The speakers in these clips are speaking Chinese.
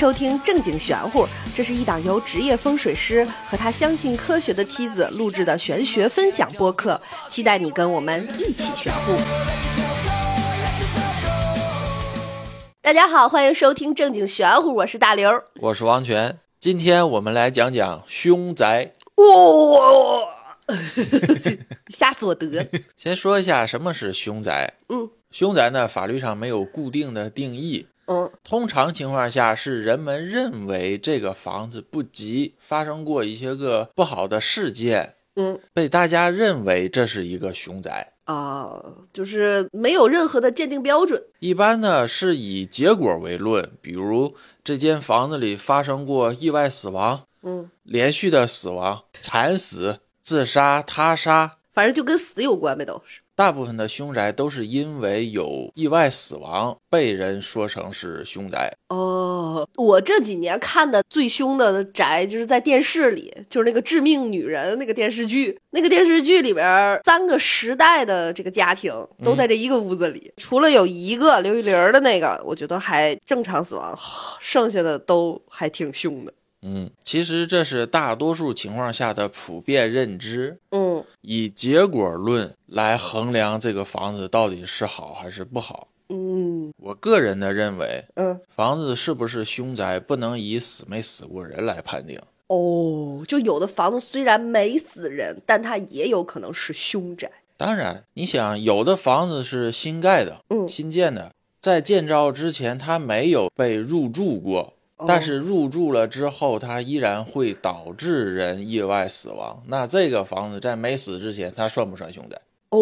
收听正经玄乎，这是一档由职业风水师和他相信科学的妻子录制的玄学分享播客，期待你跟我们一起玄乎。大家好，欢迎收听正经玄乎，我是大刘。我是王权，今天我们来讲讲凶宅。哇、吓死我得！先说一下什么是凶宅。嗯，凶宅呢，法律上没有固定的定义，嗯通常情况下是人们认为这个房子不吉，发生过一些个不好的事件，嗯被大家认为这是一个凶宅。啊、就是没有任何的鉴定标准。一般呢是以结果为论，比如这间房子里发生过意外死亡、嗯，连续的死亡、惨死、自杀、他杀，反正就跟死有关呗，都是。大部分的凶宅都是因为有意外死亡，被人说成是凶宅。哦，我这几年看的最凶的宅，就是在电视里，就是那个《致命女人》那个电视剧。那个电视剧里边，三个时代的这个家庭都在这一个屋子里，除了有一个刘玉玲的那个，我觉得还正常死亡，剩下的都还挺凶的。嗯，其实这是大多数情况下的普遍认知，嗯以结果论来衡量这个房子到底是好还是不好。嗯我个人的认为，嗯，房子是不是凶宅，不能以死没死过人来判定。哦，就有的房子虽然没死人，但它也有可能是凶宅。当然，你想，有的房子是新盖的，嗯新建的，在建造之前它没有被入住过，哦但是入住了之后，它依然会导致人意外死亡。那这个房子在没死之前，它算不算凶宅？哦，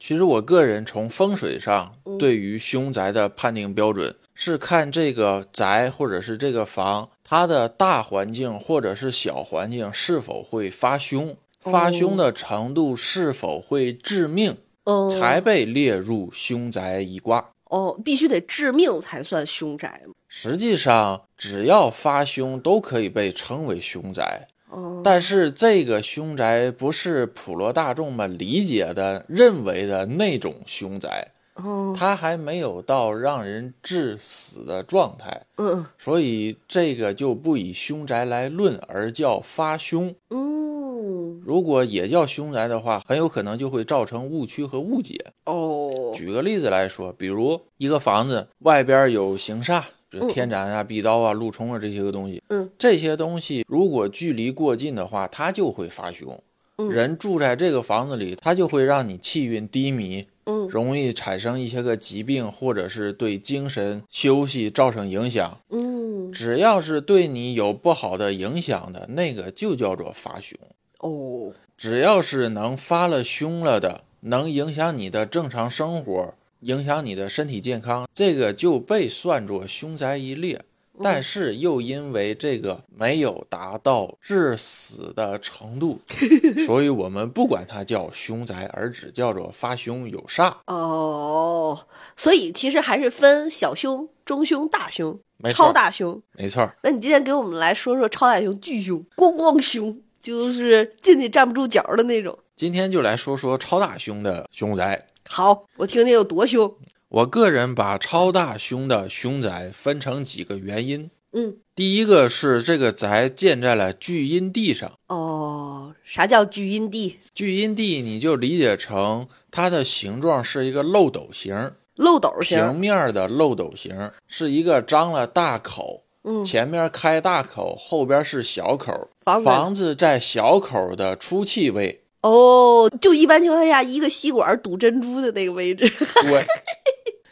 其实我个人从风水上嗯对于凶宅的判定标准是看这个宅或者是这个房，它的大环境或者是小环境是否会发凶，发凶的程度是否会致命，嗯，才被列入凶宅一卦。哦，必须得致命才算凶宅吗？实际上，只要发凶都可以被称为凶宅，哦，但是这个凶宅不是普罗大众们理解的、认为的那种凶宅。哦，它还没有到让人致死的状态，嗯所以这个就不以凶宅来论，而叫发凶。嗯，如果也叫凶宅的话，很有可能就会造成误区和误解。哦，举个例子来说，比如一个房子外边有行煞，天斩啊、壁刀啊、路冲啊这些个东西，嗯，这些东西如果距离过近的话，它就会发凶。嗯人住在这个房子里，它就会让你气运低迷，嗯容易产生一些个疾病，或者是对精神休息造成影响。嗯，只要是对你有不好的影响的，那个就叫做发凶。哦，只要是能发了凶了的，能影响你的正常生活，影响你的身体健康，这个就被算作凶宅一列。但是又因为这个没有达到致死的程度，所以我们不管它叫凶宅，而只叫做发凶有煞。哦，所以其实还是分小凶、中凶、大凶、超大凶。没错儿，那你今天给我们来说说超大凶、巨凶、咣咣凶，就是进去站不住脚的那种。今天就来说说超大凶的凶宅。好，我听听有多凶。我个人把超大凶的凶宅分成几个原因。嗯，第一个是这个宅建在了聚阴地上，哦，啥叫聚阴地？聚阴地你就理解成它的形状是一个漏斗形，漏斗形平型。面的漏斗形，是一个张了大口，嗯，前面开大口，后边是小口，房子房子在小口的出气位。哦，就一般情况下，一个吸管堵珍珠的那个位置。对，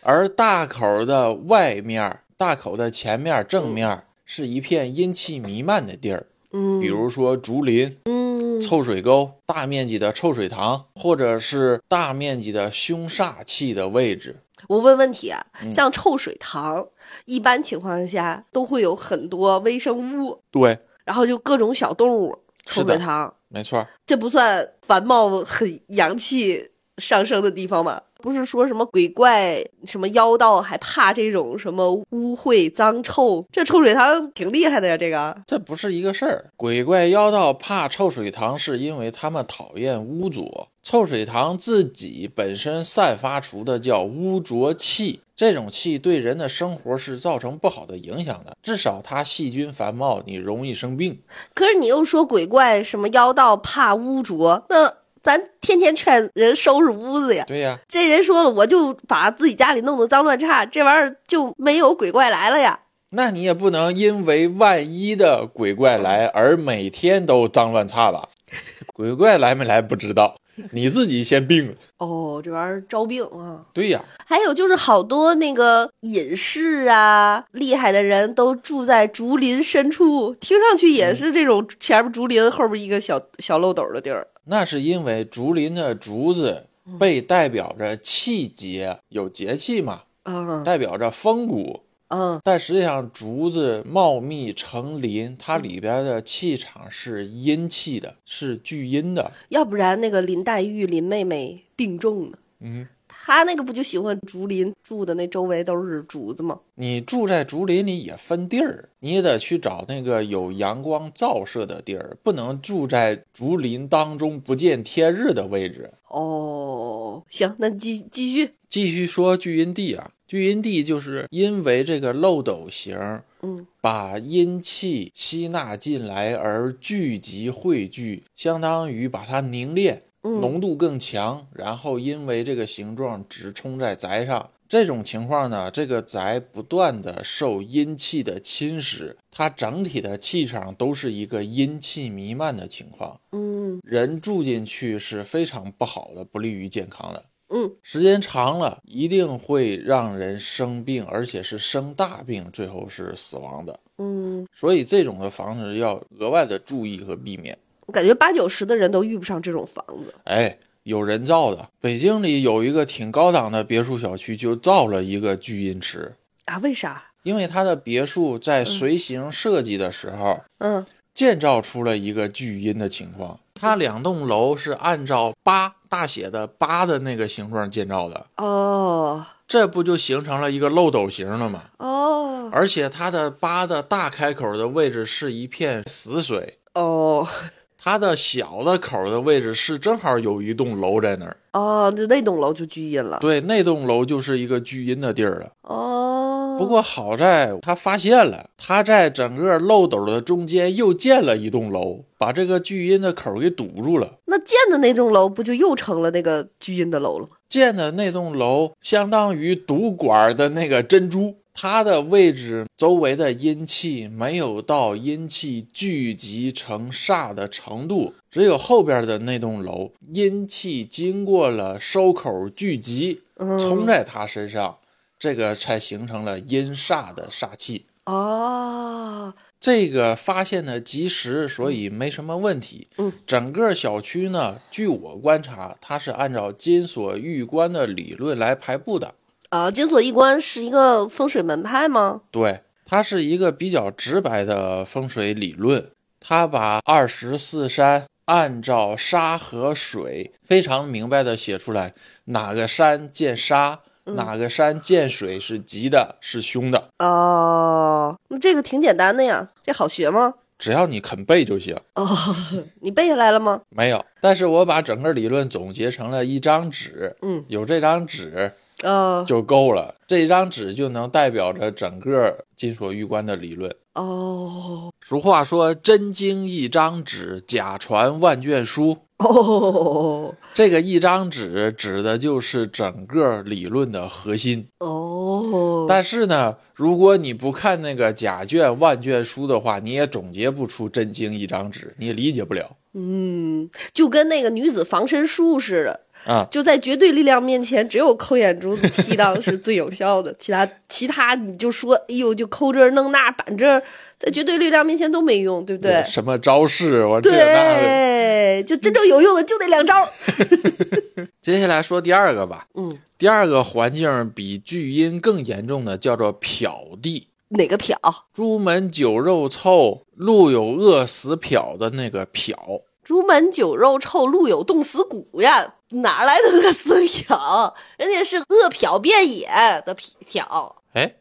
而大口的外面，大口的前面正面是一片阴气弥漫的地儿，嗯，比如说竹林、嗯，臭水沟、大面积的臭水塘，或者是大面积的凶煞气的位置。我问问题啊，嗯像臭水塘，一般情况下都会有很多微生物，对，然后就各种小动物。臭水塘，没错。这不算繁茂很洋气上升的地方吗？不是说什么鬼怪、什么妖道还怕这种什么污秽脏臭？这臭水塘挺厉害的呀，这个。这不是一个事儿。鬼怪妖道怕臭水塘，是因为他们讨厌污浊。臭水塘自己本身散发出的叫污浊气，这种气对人的生活是造成不好的影响的，至少它细菌繁茂，你容易生病。可是你又说鬼怪什么妖道怕污浊，那咱天天劝人收拾屋子呀。对呀，这人说了，我就把自己家里弄得脏乱差，这玩意儿就没有鬼怪来了呀。那你也不能因为万一的鬼怪来而每天都脏乱差吧？鬼怪来没来不知道。你自己先病了哦，这玩意儿招病啊！对呀，还有就是好多那个隐士啊，厉害的人都住在竹林深处，听上去也是这种前面竹林后边一个小小漏斗的地儿。那是因为竹林的竹子被代表着气节，有节气嘛，嗯，代表着风骨。嗯，但实际上竹子茂密成林，它里边的气场是阴气的，是聚阴的。要不然那个林黛玉林妹妹病重呢？嗯，她那个不就喜欢竹林，住的那周围都是竹子吗？你住在竹林里也分地儿，你也得去找那个有阳光照射的地儿，不能住在竹林当中不见天日的位置。哦，行，那继继续继续说聚阴地啊。聚阴地就是因为这个漏斗形，嗯，把阴气吸纳进来而聚集汇聚，相当于把它凝练，浓度更强。然后因为这个形状直冲在宅上，这种情况呢，这个宅不断的受阴气的侵蚀，它整体的气场都是一个阴气弥漫的情况。嗯，人住进去是非常不好的，不利于健康的。嗯，时间长了，一定会让人生病，而且是生大病，最后是死亡的。嗯，所以这种的房子要额外的注意和避免。我感觉八九十的人都遇不上这种房子。哎，有人造的，北京里有一个挺高档的别墅小区，就造了一个聚阴池啊？为啥？因为他的别墅在随形设计的时候，嗯，建造出了一个巨阴的情况。它两栋楼是按照八大写的八的那个形状建造的哦，这不就形成了一个漏斗形了吗？哦，而且它的八的大开口的位置是一片死水哦，它的小的口的位置是正好有一栋楼在那儿哦，就那栋楼就聚阴了。对，那栋楼就是一个聚阴的地儿了。哦，不过好在他发现了，他在整个漏斗的中间又建了一栋楼。把这个聚阴的口给堵住了，那建的那栋楼不就又成了那个聚阴的楼了吗？建的那栋楼相当于赌馆的那个珍珠，它的位置周围的阴气没有到阴气聚集成煞的程度，只有后边的那栋楼阴气经过了收口聚集，冲在他身上，这个才形成了阴煞的煞气。哦。这个发现的及时，所以没什么问题。嗯，整个小区呢，据我观察，它是按照金锁玉关的理论来排布的。啊，金锁一关是一个风水门派吗？对，它是一个比较直白的风水理论。它把二十四山按照沙和水非常明白的写出来，哪个山见沙。哪个山见水是吉的，是凶的哦？那这个挺简单的呀，这好学吗？只要你肯背就行。哦，你背下来了吗？没有，但是我把整个理论总结成了一张纸。嗯，有这张纸，呃，就够了。这张纸就能代表着整个金锁玉关的理论。哦，俗话说：“真经一张纸，假传万卷书。”哦，这个一张纸指的就是整个理论的核心哦。但是呢，如果你不看那个假卷万卷书的话，你也总结不出真经一张纸，你也理解不了。嗯，就跟那个女子防身术似的啊，就在绝对力量面前，只有抠眼珠子踢裆是最有效的，其他其他你就说，哎呦，就抠这弄那板这，在绝对力量面前都没用，对不对？什么招式，我这那对，就真正有用的就那两招。接下来说第二个吧，嗯，第二个环境比巨阴更严重的叫做漂地。哪个漂？朱门酒肉臭，路有饿死漂的那个漂。朱门酒肉臭，路有冻死骨呀，哪来的饿死殍？人家是饿殍遍野的殍，哎，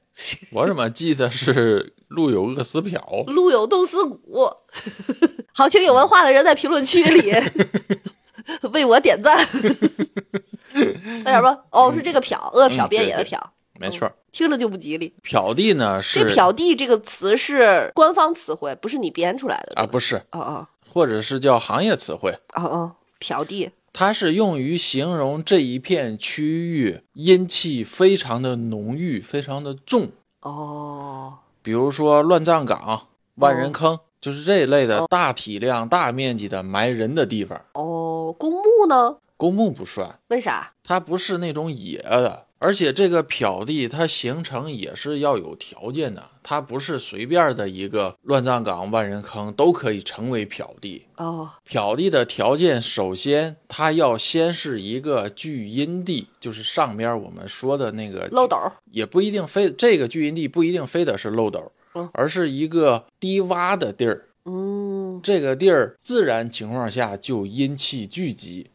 我怎么记得是路有饿死殍？路有冻死骨。好，请有文化的人在评论区里 为我点赞。快点吧，哦，是这个殍，饿殍遍野的殍，没错，听着就不吉利。殍地呢是这“殍地”这个词是官方词汇，不是你编出来的啊，不是，哦哦或者是叫行业词汇，哦哦，殍地。它是用于形容这一片区域阴气非常的浓郁，非常的重。哦，比如说乱葬岗、万人坑，就是这一类的大体量、大面积的埋人的地方。哦，公墓呢？公墓不算，为啥？它不是那种野的，而且这个漂地它形成也是要有条件的，它不是随便的一个乱葬岗、万人坑都可以成为漂地。哦，漂地的条件，首先它要先是一个聚阴地，就是上边我们说的那个漏斗儿。也不一定非这个聚阴地不一定非得是漏斗嗯，而是一个低洼的地儿。嗯这个地儿自然情况下就阴气聚集，嗯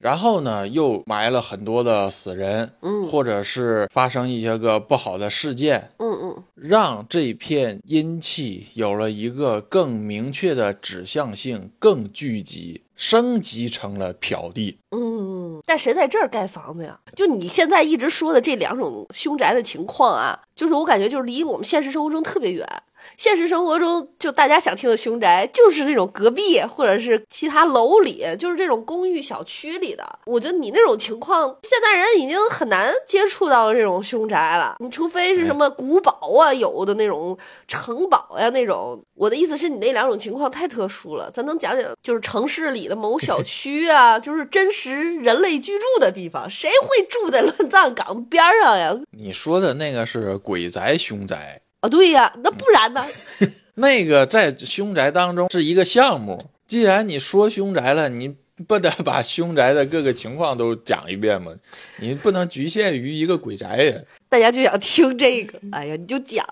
然后呢又埋了很多的死人，嗯或者是发生一些个不好的事件，嗯嗯，让这片阴气有了一个更明确的指向性，更聚集，升级成了嫖地。嗯，但谁在这儿盖房子呀？就你现在一直说的这两种凶宅的情况啊，就是我感觉就是离我们现实生活中特别远。现实生活中，就大家想听的凶宅，就是那种隔壁或者是其他楼里，就是这种公寓小区里的。我觉得你那种情况，现代人已经很难接触到这种凶宅了。你除非是什么古堡啊，有的那种城堡呀、那种。我的意思是你那两种情况太特殊了，咱能讲讲就是城市里的某小区啊，就是真实人类居住的地方，谁会住在乱葬岗边儿上呀？你说的那个是鬼宅凶宅，啊，对呀，那不然呢？那个在凶宅当中是一个项目。既然你说凶宅了，你不得把凶宅的各个情况都讲一遍吗？你不能局限于一个鬼宅呀。大家就想听这个，哎呀，你就讲，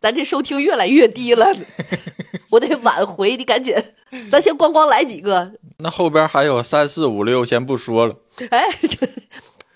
咱这收听越来越低了，我得挽回，你赶紧，咱先咣咣来几个，那后边还有三四五六，先不说了。哎，这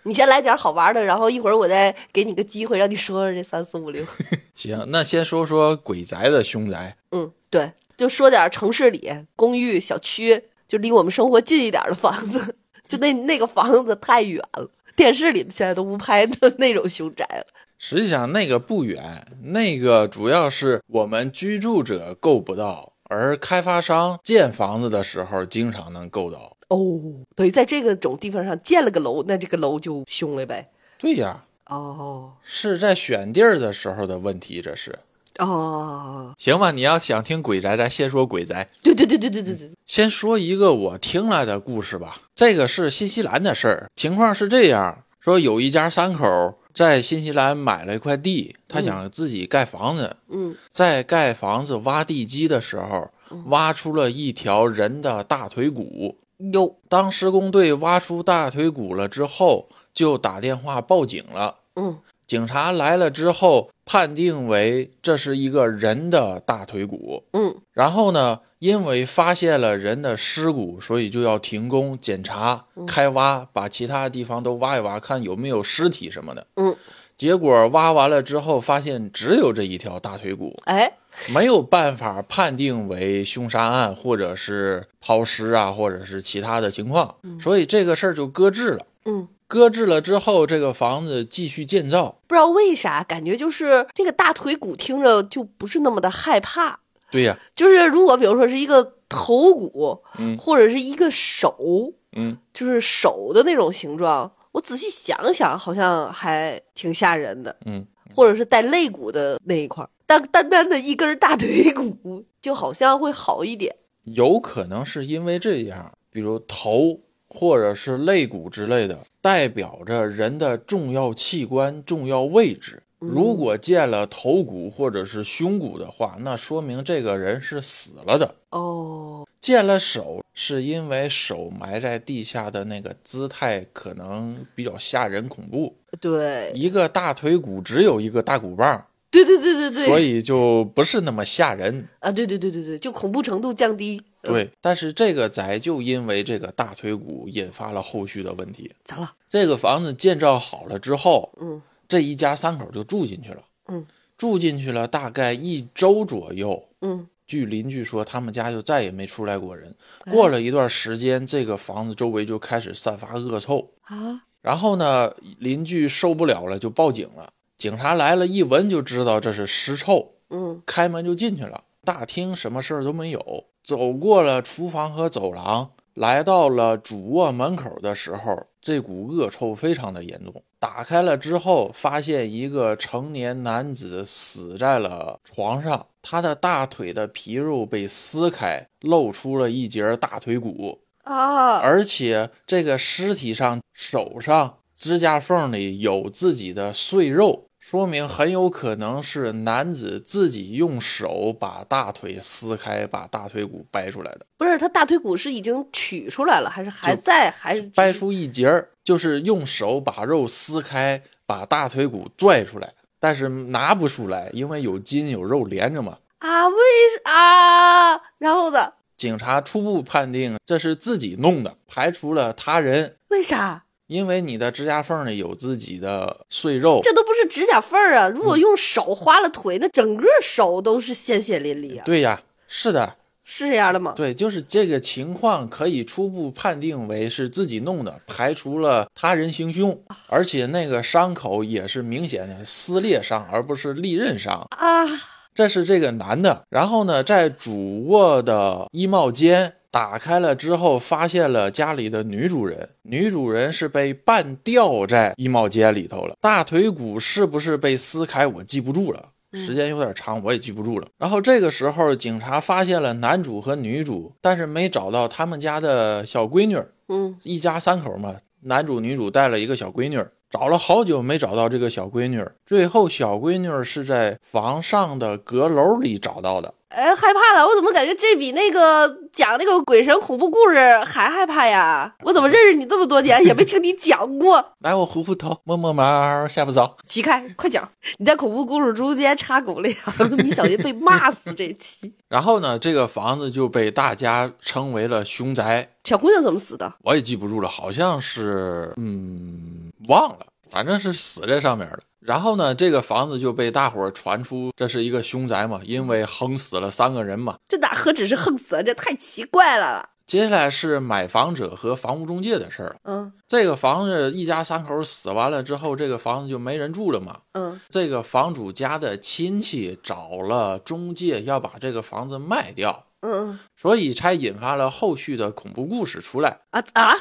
你先来点好玩的，然后一会儿我再给你个机会，让你说说这三四五六。行，那先说说鬼宅的凶宅。嗯，对，就说点城市里公寓、小区，就离我们生活近一点的房子，就那那个房子太远了，电视里现在都不拍的那种凶宅了。实际上那个不远，那个主要是我们居住者够不到，而开发商建房子的时候经常能够到。哦，等于在这个种地方上建了个楼，那这个楼就凶了呗。对呀，哦是在选地儿的时候的问题，这是。哦，行吧，你要想听鬼宅，咱先说鬼宅。对对对对对对对，先说一个我听来的故事吧。这个是新西兰的事儿，情况是这样：说有一家三口在新西兰买了一块地，他想自己盖房子。嗯在盖房子挖地基的时候，挖出了一条人的大腿骨。有当施工队挖出大腿骨了之后，就打电话报警了。嗯警察来了之后，判定为这是一个人的大腿骨。嗯然后呢，因为发现了人的尸骨，所以就要停工检查、开挖，把其他地方都挖一挖，看有没有尸体什么的。嗯，结果挖完了之后，发现只有这一条大腿骨，哎没有办法判定为凶杀案，或者是抛尸啊，或者是其他的情况，所以这个事儿就搁置了。嗯，搁置了之后，这个房子继续建造。不知道为啥，感觉就是这个大腿骨听着就不是那么的害怕。对呀，就是如果比如说是一个头骨，嗯或者是一个手，嗯，就是手的那种形状，我仔细想想，好像还挺吓人的。嗯，或者是带肋骨的那一块儿，但单单的一根大腿骨，就好像会好一点。有可能是因为这样，比如头或者是肋骨之类的，代表着人的重要器官、重要位置。如果见了头骨或者是胸骨的话，那说明这个人是死了的。哦，见了手，是因为手埋在地下的那个姿态可能比较吓人恐怖。对，一个大腿骨只有一个大骨棒，对对对对对，所以就不是那么吓人。啊，对对对对对，就恐怖程度降低。对，但是这个宅就因为这个大腿骨引发了后续的问题。咋了？这个房子建造好了之后，嗯这一家三口就住进去了。嗯，住进去了大概一周左右。嗯，据邻居说，他们家就再也没出来过人。哎过了一段时间，这个房子周围就开始散发恶臭。啊，然后呢，邻居受不了了，就报警了。警察来了，一闻就知道这是尸臭，嗯开门就进去了。大厅什么事儿都没有，走过了厨房和走廊，来到了主卧门口的时候，这股恶臭非常的严重。打开了之后，发现一个成年男子死在了床上，他的大腿的皮肉被撕开，露出了一截大腿骨。啊，而且这个尸体上手上指甲缝里有自己的碎肉，说明很有可能是男子自己用手把大腿撕开，把大腿骨掰出来的。不是他大腿骨是已经取出来了，还是还在，还是掰出一截儿，就是用手把肉撕开，把大腿骨拽出来，但是拿不出来，因为有筋有肉连着嘛。啊？为啊？然后呢？警察初步判定这是自己弄的，排除了他人，为啥？因为你的指甲缝里有自己的碎肉。这都不是指甲缝儿啊！如嗯果用手划了腿，那整个手都是鲜血淋漓啊！对呀，是的，是这样的吗？对，就是这个情况可以初步判定为是自己弄的，排除了他人行凶，而且那个伤口也是明显的撕裂伤，而不是利刃伤。啊，这是这个男的，然后呢，在主卧的衣帽间打开了之后，发现了家里的女主人，女主人是被半吊在衣帽间里头了，大腿骨是不是被撕开，我记不住了。时间有点长，我也记不住了。然后这个时候，警察发现了男主和女主，但是没找到他们家的小闺女儿。嗯，一家三口嘛，男主女主带了一个小闺女儿，找了好久没找到这个小闺女儿，最后小闺女儿是在房上的阁楼里找到的。哎，害怕了！我怎么感觉这比那个讲那个鬼神恐怖故事还害怕呀？我怎么认识你这么多年，也没听你讲过？来，我糊糊头，摸摸毛，吓不着。起开，快讲！你在恐怖故事中间插狗粮，你小心被骂死这期。然后呢，这个房子就被大家称为了凶宅，小姑娘怎么死的？我也记不住了，好像是，嗯，忘了，反正是死在上面的。然后呢，这个房子就被大伙儿传出这是一个凶宅嘛，因为横死了三个人嘛。这哪何止是横死，这太奇怪了。接下来是买房者和房屋中介的事儿了。嗯这个房子一家三口死完了之后，这个房子就没人住了嘛。嗯这个房主家的亲戚找了中介要把这个房子卖掉，嗯所以才引发了后续的恐怖故事出来啊啊！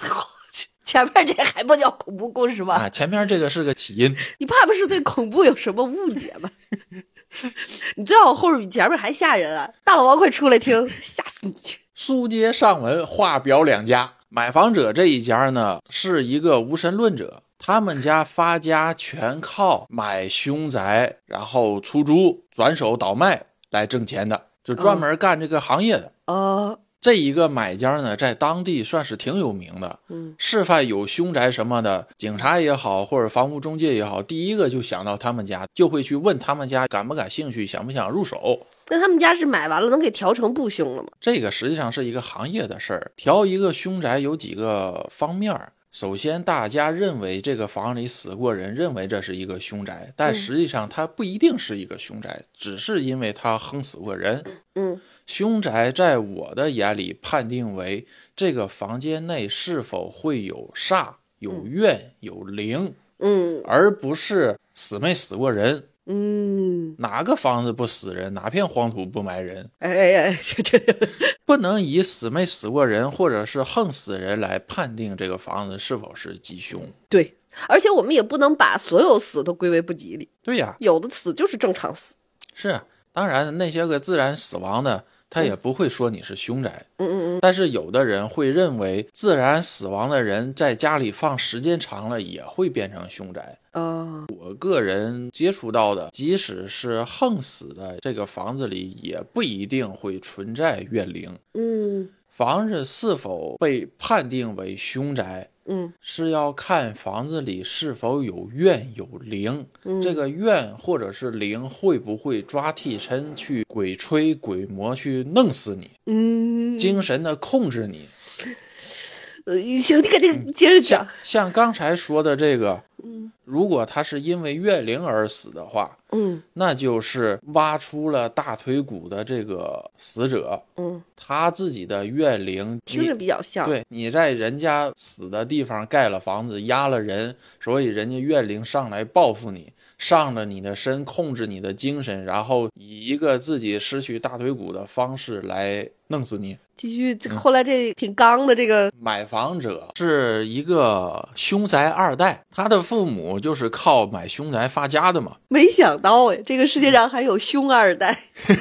前面这还不叫恐怖故事吗？啊。前面这个是个起因，你怕不是对恐怖有什么误解吗？你最好后面比前面还吓人啊！大老王快出来听，吓死你！书接上文，话表两家。买房者这一家呢，是一个无神论者，他们家发家全靠买凶宅，然后出租、转手倒卖来挣钱的，就专门干这个行业的。哦，这一个买家呢，在当地算是挺有名的。嗯，示范有凶宅什么的，警察也好，或者房屋中介也好，第一个就想到他们家，就会去问他们家感不感兴趣，想不想入手。那他们家是买完了能给调成不凶了吗？这个实际上是一个行业的事儿。调一个凶宅有几个方面儿。首先，大家认为这个房里死过人，认为这是一个凶宅，但嗯实际上它不一定是一个凶宅，只是因为它横死过人。嗯凶宅在我的眼里判定为这个房间内是否会有煞、有怨、有灵，嗯而不是死没死过人。嗯，哪个房子不死人？哪片黄土不埋人？哎哎哎，这这不能以死没死过人或者是横死人来判定这个房子是否是吉凶。对，而且我们也不能把所有死都归为不吉利，对呀，有的死就是正常死。是啊，当然那些个自然死亡的，他也不会说你是凶宅。嗯嗯嗯，但是有的人会认为，自然死亡的人在家里放时间长了也会变成凶宅。哦，我个人接触到的，即使是横死的，这个房子里也不一定会存在怨灵。嗯房子是否被判定为凶宅，嗯是要看房子里是否有怨有灵。嗯，这个怨或者是灵会不会抓替身去鬼吹鬼魔去弄死你，嗯，精神的控制你？呃行，你赶紧接着讲。像刚才说的这个，嗯如果他是因为怨灵而死的话，嗯。那就是挖出了大腿骨的这个死者，嗯，他自己的怨灵，听着比较像。对，你在人家死的地方盖了房子，压了人，所以人家怨灵上来报复你，上了你的身，控制你的精神，然后以一个自己失去大腿骨的方式来弄死你。继续，这后来这挺刚的这个，买房者是一个凶宅二代，他的父母就是靠买凶宅发家的嘛。没想到哎，这个世界上还有凶二代。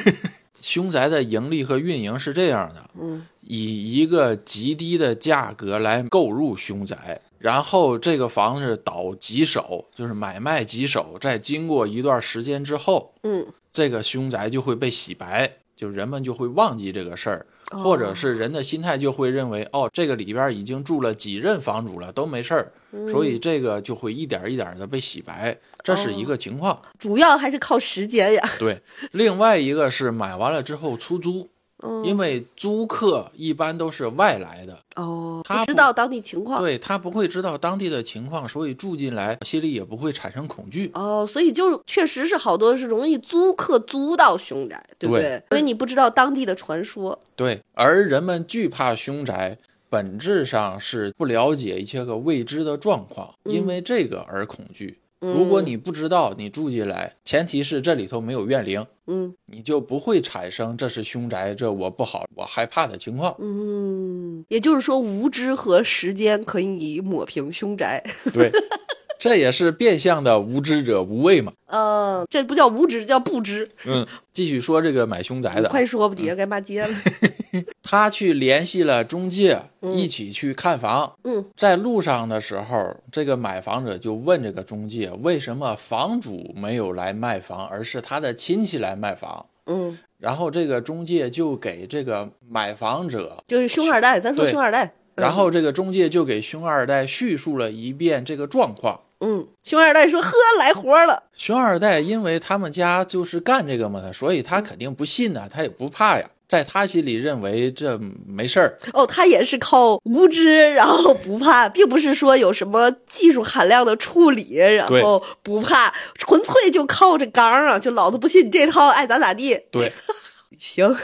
凶宅的盈利和运营是这样的，嗯以一个极低的价格来购入凶宅，然后这个房子倒几手，就是买卖几手，在经过一段时间之后，嗯，这个凶宅就会被洗白，就人们就会忘记这个事儿，或者是人的心态就会认为，哦，这个里边已经住了几任房主了，都没事儿，所以这个就会一点一点的被洗白，这是一个情况。主要还是靠时间呀。对，另外一个是买完了之后出租，嗯，因为租客一般都是外来的，哦，他知道当地情况。对他不会知道当地的情况，所以住进来心里也不会产生恐惧。哦，所以就确实是好多是容易租客租到凶宅，对不对对？因为你不知道当地的传说。对，而人们惧怕凶宅，本质上是不了解一些个未知的状况，因为这个而恐惧。如果你不知道，你住进来，前提是这里头没有怨灵，嗯你就不会产生这是凶宅，这我不好，我害怕的情况。嗯，也就是说，无知和时间可以抹平凶宅。对，这也是变相的无知者无畏嘛。嗯，这不叫无知，叫不知。嗯，继续说这个买凶宅的，快说吧，底下该骂街了。他去联系了中介，一起去看房。嗯，在路上的时候，这个买房者就问这个中介，为什么房主没有来卖房，而是他的亲戚来卖房？嗯，然后这个中介就给这个买房者，就是凶二代，咱说凶二代。然后这个中介就给凶二代叙述了一遍这个状况。嗯，熊二代说：“呵，来活了。熊二代因为他们家就是干这个嘛，所以他肯定不信呐、他也不怕呀。在他心里认为这没事儿，”哦，他也是靠无知，然后不怕，并不是说有什么技术含量的处理，然后不怕，纯粹就靠着刚啊！就老子不信你这套，爱咋咋地。对。行，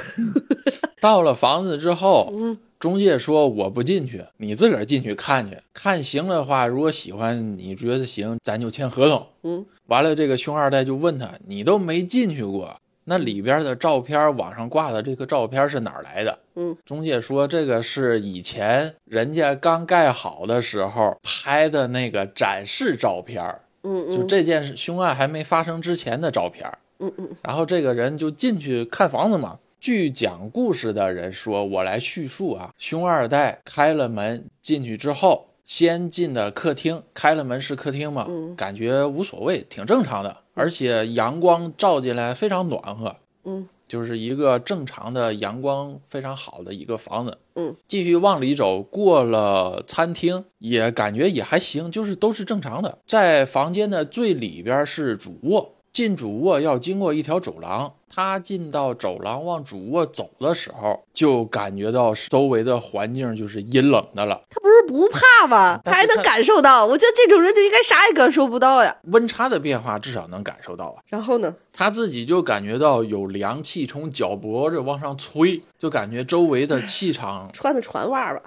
到了房子之后，嗯中介说我不进去，你自个儿进去看去，看行的话，如果喜欢，你觉得行，咱就签合同。嗯，完了，这个熊二代就问他，你都没进去过，那里边的照片，网上挂的这个照片是哪儿来的？嗯，中介说这个是以前人家刚盖好的时候拍的那个展示照片，嗯嗯就这件事凶案还没发生之前的照片。嗯嗯然后这个人就进去看房子嘛。据讲故事的人说，我来叙述啊，熊二代开了门进去之后，先进的客厅，开了门是客厅嘛，嗯感觉无所谓，挺正常的，而且阳光照进来非常暖和，嗯就是一个正常的阳光非常好的一个房子。嗯，继续往里走，过了餐厅，也感觉也还行，就是都是正常的。在房间的最里边是主卧，进主卧要经过一条走廊。他进到走廊往主卧走的时候，就感觉到周围的环境就是阴冷的了，他不是不怕吗？他还能感受到。我觉得这种人就应该啥也感受不到呀。温差的变化至少能感受到啊。然后呢？他自己就感觉到有凉气从脚脖子往上吹，就感觉周围的气场 穿的船袜吧。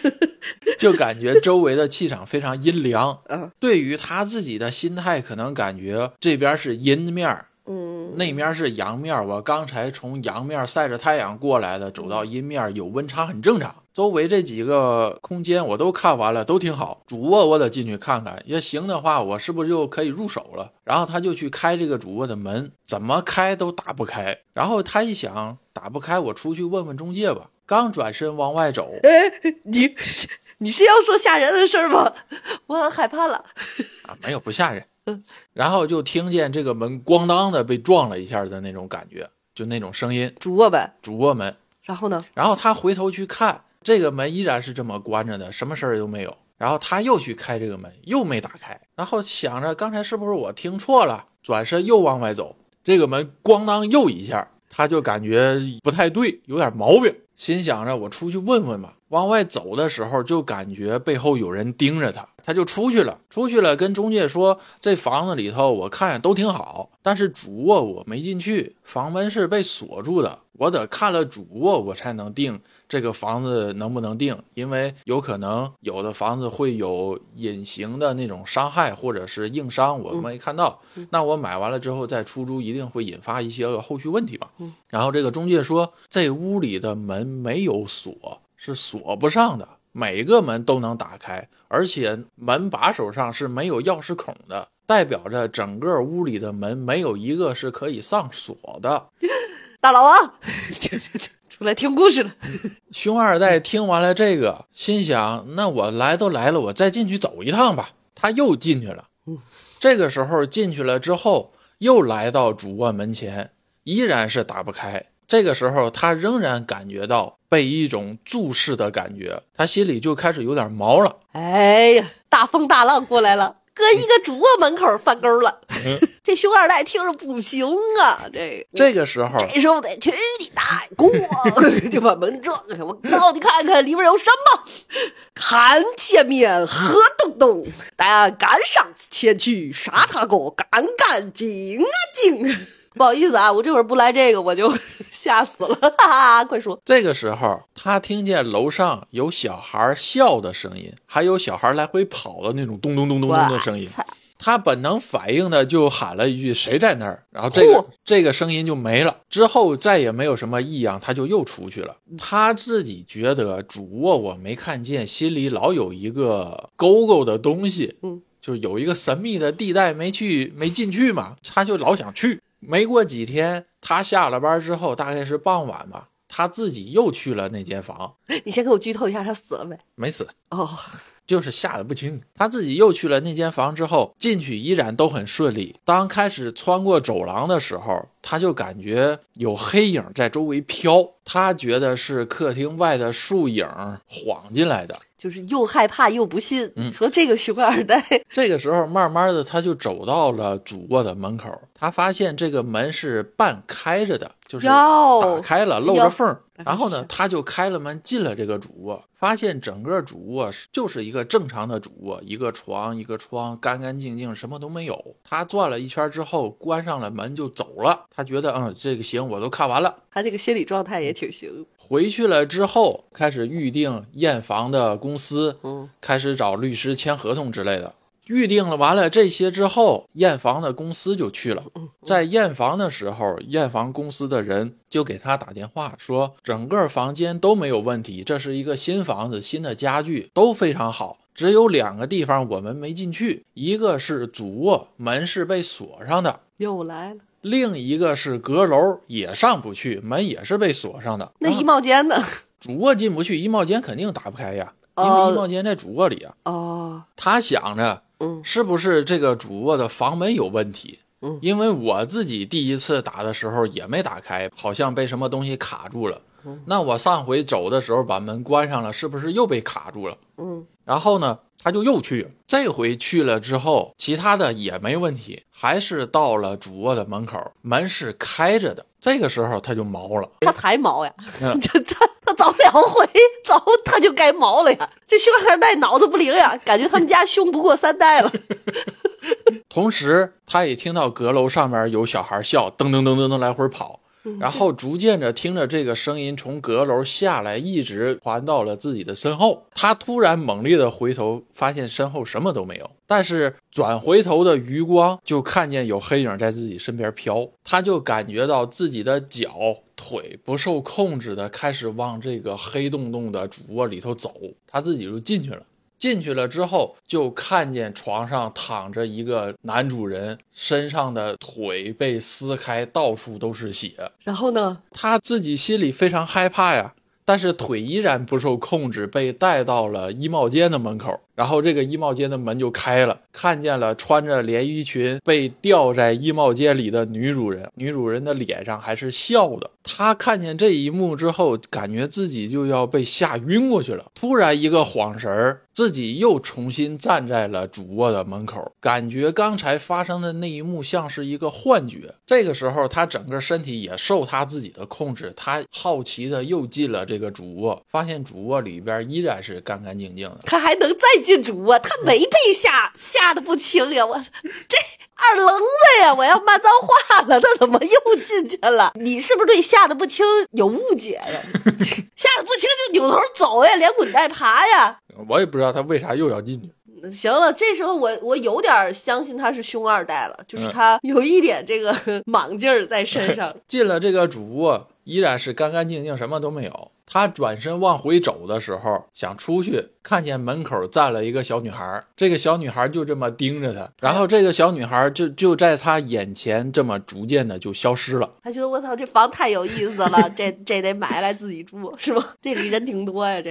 就感觉周围的气场非常阴凉。嗯对于他自己的心态，可能感觉这边是阴面儿，嗯那面是阳面。我刚才从阳面晒着太阳过来的，走到阴面有温差很正常。周围这几个空间我都看完了，都挺好。主卧我得进去看看，要行的话，我是不是就可以入手了？然后他就去开这个主卧的门，怎么开都打不开。然后他一想，打不开，我出去问问中介吧。刚转身往外走，哎，你你是要说吓人的事儿吗？我很害怕了。啊，没有不吓人。然后就听见这个门咣当的被撞了一下的那种感觉，就那种声音。主卧呗，主卧门然后呢？然后他回头去看，这个门依然是这么关着的，什么事儿都没有。然后他又去开这个门，又没打开。然后想着刚才是不是我听错了，转身又往外走，这个门咣当又一下，他就感觉不太对，有点毛病，心想着我出去问问吧。往外走的时候，就感觉背后有人盯着他，他就出去了。出去了，跟中介说：“这房子里头我看都挺好，但是主卧我没进去，房门是被锁住的，我得看了主卧我才能定这个房子能不能定，因为有可能有的房子会有隐形的那种伤害或者是硬伤，我没看到。那我买完了之后再出租，一定会引发一些个后续问题嘛。然后这个中介说，这屋里的门没有锁。”是锁不上的，每个门都能打开，而且门把手上是没有钥匙孔的，代表着整个屋里的门没有一个是可以上锁的。大佬啊，出来听故事了。熊二代听完了这个，心想：那我来都来了，我再进去走一趟吧。他又进去了。这个时候进去了之后，又来到主卧门前，依然是打不开。这个时候，他仍然感觉到被一种注视的感觉，他心里就开始有点毛了。哎呀，大风大浪过来了，搁一个主卧门口翻沟了。这熊二代听着不行啊，这这个时候，这时候得去你大爷，咣 就把门撞开，我到底看看里面有什么。看前面黑洞洞，但赶上前去杀他个干干净净。不好意思啊，我这会儿不来这个，我就 吓死了。哈哈，快说。这个时候，他听见楼上有小孩笑的声音，还有小孩来回跑的那种咚咚咚咚咚的声音。他本能反应的就喊了一句：“谁在那儿？”然后这个这个声音就没了。之后再也没有什么异样，他就又出去了。他自己觉得主卧我没看见，心里老有一个勾勾的东西，嗯，就有一个神秘的地带没去没进去嘛，他就老想去。没过几天，他下了班之后，大概是傍晚吧，他自己又去了那间房。你先给我剧透一下，他死了没？没死哦，就是吓得不轻。他自己又去了那间房之后，进去依然都很顺利。当开始穿过走廊的时候，他就感觉有黑影在周围飘，他觉得是客厅外的树影晃进来的。就是又害怕又不信，说这个熊二代。这个时候，慢慢的他就走到了主卧的门口，他发现这个门是半开着的，就是打开了，露着缝。然后呢，他就开了门进了这个主卧，发现整个主卧是就是一个正常的主卧，一个床，一个窗，干干净净，什么都没有。他转了一圈之后，关上了门就走了。他觉得，嗯，这个行，我都看完了。他这个心理状态也挺行。回去了之后，开始预定验房的公司，嗯，开始找律师签合同之类的。预定了完了这些之后，验房的公司就去了。在验房的时候，验房公司的人就给他打电话说，整个房间都没有问题，这是一个新房子，新的家具都非常好，只有两个地方我们没进去，一个是主卧门是被锁上的，又来了；另一个是阁楼也上不去，门也是被锁上的。那衣帽间呢？主卧进不去，衣帽间肯定打不开呀，因为衣帽间在主卧里啊。哦，他想着。嗯，是不是这个主卧的房门有问题？嗯，因为我自己第一次打的时候也没打开，好像被什么东西卡住了。嗯，那我上回走的时候把门关上了，是不是又被卡住了？嗯，然后呢，他就又去，这回去了之后，其他的也没问题，还是到了主卧的门口，门是开着的。这个时候他就毛了，他才毛呀！这他他早两回早他就该毛了呀！这熊二代脑子不灵呀，感觉他们家凶不过三代了。同时，他也听到阁楼上面有小孩笑，噔噔噔噔噔来回跑。然后逐渐着听着这个声音从阁楼下来，一直传到了自己的身后。他突然猛烈的回头，发现身后什么都没有。但是转回头的余光就看见有黑影在自己身边飘，他就感觉到自己的脚腿不受控制的开始往这个黑洞洞的主卧里头走，他自己就进去了。进去了之后，就看见床上躺着一个男主人，身上的腿被撕开，到处都是血。然后呢，他自己心里非常害怕呀，但是腿依然不受控制，被带到了衣帽间的门口。然后这个衣帽间的门就开了，看见了穿着连衣裙被吊在衣帽间里的女主人。女主人的脸上还是笑的。她看见这一幕之后，感觉自己就要被吓晕过去了。突然一个晃神儿，自己又重新站在了主卧的门口，感觉刚才发生的那一幕像是一个幻觉。这个时候，她整个身体也受她自己的控制。她好奇的又进了这个主卧，发现主卧里边依然是干干净净的。他还能再进主卧，他没被吓吓得不轻呀！我这二愣子呀！我要骂脏话了，他怎么又进去了？你是不是对吓得不轻有误解呀？吓得不轻就扭头走呀，连滚带爬呀！我也不知道他为啥又要进去。行了，这时候我我有点相信他是凶二代了，就是他有一点这个 莽劲儿在身上。进了这个主卧，依然是干干净净，什么都没有。他转身往回走的时候，想出去，看见门口站了一个小女孩。这个小女孩就这么盯着他，然后这个小女孩就就在他眼前这么逐渐的就消失了。他觉得我操，这房太有意思了，这这得买来自己住是吗？这里人挺多呀，这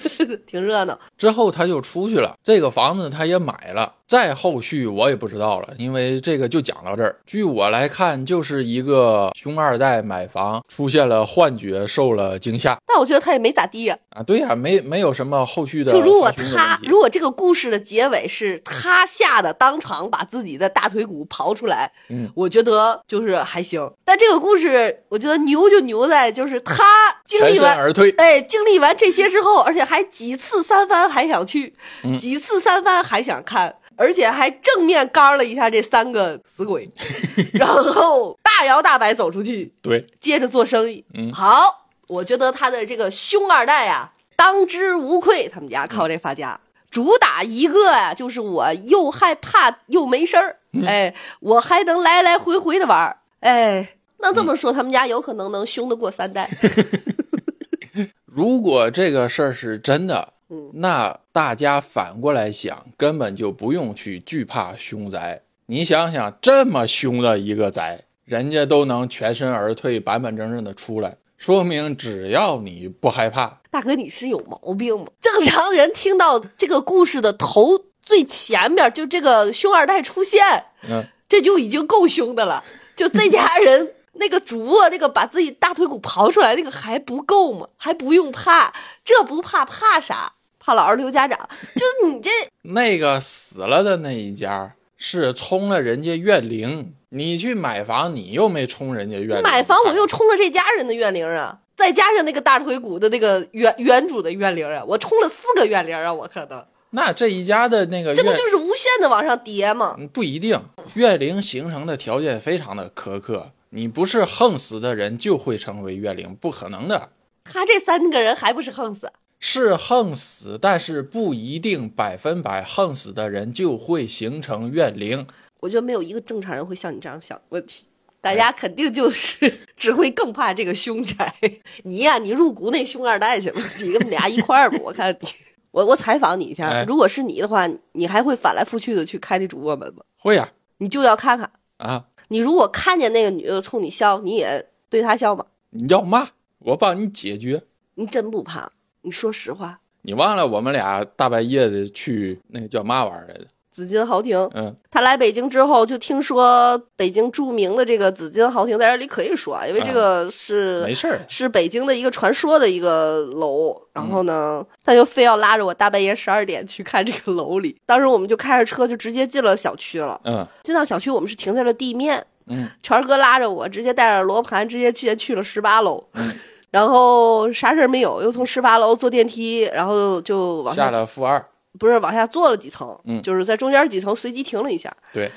挺热闹。之后他就出去了，这个房子他也买了。再后续我也不知道了，因为这个就讲到这儿。据我来看，就是一个熊二代买房出现了幻觉，受了惊吓。但我觉得他也没咋地呀。啊，对呀，没没有什么后续的。就如果他如果这个故事的结尾是他吓得当场把自己的大腿骨刨出来，嗯，我觉得就是还行。但这个故事我觉得牛就牛在就是他 经历完而退，哎，经历完这些之后，而且还几次三番还想去，几次三番还想看。而且还正面刚了一下这三个死鬼，然后大摇大摆走出去，对，接着做生意。嗯，好，我觉得他的这个凶二代啊，当之无愧。他们家靠这发家，主打一个呀，就是我又害怕又没事儿，哎，我还能来来回回的玩儿，哎，那这么说，他们家有可能能凶得过三代。如果这个事儿是真的。那大家反过来想，根本就不用去惧怕凶宅。你想想，这么凶的一个宅，人家都能全身而退、板板正正的出来，说明只要你不害怕，大哥你是有毛病吗？正常人听到这个故事的头最前面就这个凶二代出现，嗯，这就已经够凶的了。就这家人那个主卧那个把自己大腿骨刨出来那个还不够吗？还不用怕？这不怕怕啥？怕老二留家长，就是你这 那个死了的那一家是冲了人家怨灵，你去买房，你又没冲人家怨灵，买房我又冲了这家人的怨灵啊，再加上那个大腿骨的那个原原主的怨灵啊，我冲了四个怨灵啊，我可能。那这一家的那个，这不就是无限的往上叠吗？不一定，怨灵形成的条件非常的苛刻，你不是横死的人就会成为怨灵，不可能的。他这三个人还不是横死？是横死，但是不一定百分百横死的人就会形成怨灵。我觉得没有一个正常人会像你这样想问题，大家肯定就是 只会更怕这个凶宅。你呀，你入股那凶二代去吧，你们俩一块儿吧。我看你，我我采访你一下，如果是你的话，你还会反来覆去的去开那主卧门吗？会呀，你就要看看啊。你如果看见那个女的冲你笑，你也对她笑吗？你要骂，我帮你解决。你真不怕？你说实话，你忘了我们俩大半夜的去那个叫嘛玩意儿来着？紫金豪庭。嗯，他来北京之后，就听说北京著名的这个紫金豪庭在这里可以说啊，因为这个是没事儿，是北京的一个传说的一个楼。然后呢，他就非要拉着我大半夜十二点去看这个楼里。当时我们就开着车就直接进了小区了。嗯，进到小区，我们是停在了地面。嗯，权哥拉着我，直接带着罗盘，直接去去了十八楼。嗯。然后啥事儿没有，又从十八楼坐电梯，然后就往下了负二，不是往下坐了几层，嗯，就是在中间几层随机停了一下，对。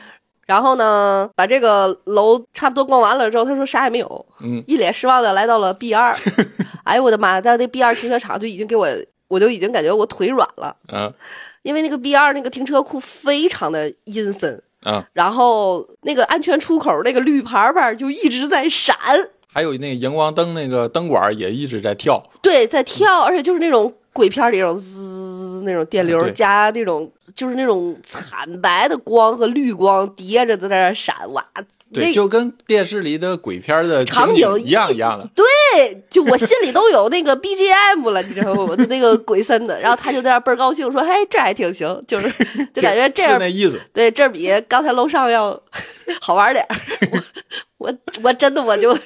然后呢，把这个楼差不多逛完了之后，他说啥也没有，嗯，一脸失望的来到了 B 二，哎呦我的妈，在那 B 二停车场就已经给我，我就已经感觉我腿软了，嗯，因为那个 B 二那个停车库非常的阴森，嗯，然后那个安全出口那个绿牌牌就一直在闪。还有那个荧光灯，那个灯管也一直在跳，对，在跳，而且就是那种鬼片里那种滋那种电流加那种就是那种惨白的光和绿光叠着在那儿闪，哇，对，那就跟电视里的鬼片的场景景一样一样的。对，就我心里都有那个 BGM 了，你知道吗？我的那个鬼森的，然后他就在那儿倍儿高兴，说：“嘿，这还挺行，就是就感觉这样是那意思。对，这比刚才楼上要 好玩点儿。我我我真的我就，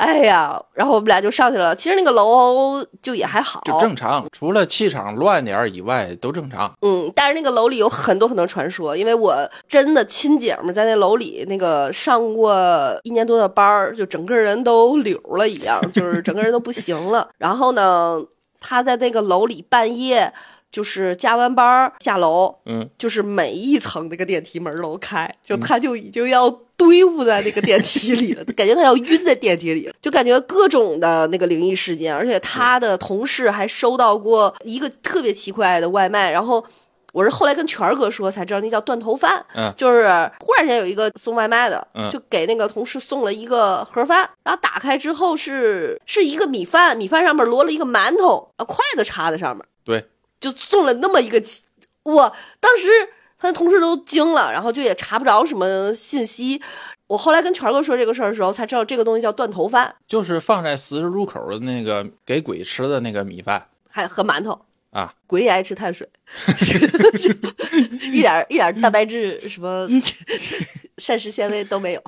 哎呀，然后我们俩就上去了。其实那个楼就也还好，就正常，除了气场乱点儿以外都正常。嗯，但是那个楼里有很多很多传说，因为我真的亲姐们在那楼里那个上过一年多的班儿，就整个人都柳了一样，就是整个人都不行了。然后呢，她在那个楼里半夜就是加完班儿下楼，嗯，就是每一层那个电梯门都开，就他就已经要堆伏在那个电梯里了，感觉他要晕在电梯里了，就感觉各种的那个灵异事件，而且他的同事还收到过一个特别奇怪的外卖，然后。我是后来跟权儿哥说才知道，那叫断头饭，嗯就是忽然间有一个送外卖的，嗯就给那个同事送了一个盒饭，然后打开之后是是一个米饭，米饭上面摞了一个馒头，啊，筷子插在上面，对，就送了那么一个奇，我当时他的同事都惊了，然后就也查不着什么信息。我后来跟权哥说这个事儿的时候，才知道这个东西叫断头饭，就是放在十字路口的那个给鬼吃的那个米饭还和馒头。啊，鬼也爱吃碳水，一点儿一点儿蛋白质什么 膳食纤维都没有。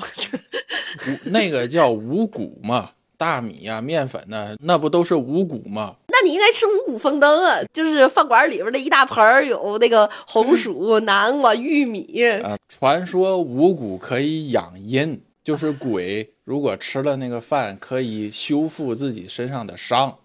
那个叫五谷嘛，大米呀、面粉呐、那不都是五谷吗？那你应该吃五谷丰登啊，就是饭馆里边的一大盆儿有那个红薯、南瓜、玉米。啊，传说五谷可以养阴，就是鬼 如果吃了那个饭，可以修复自己身上的伤。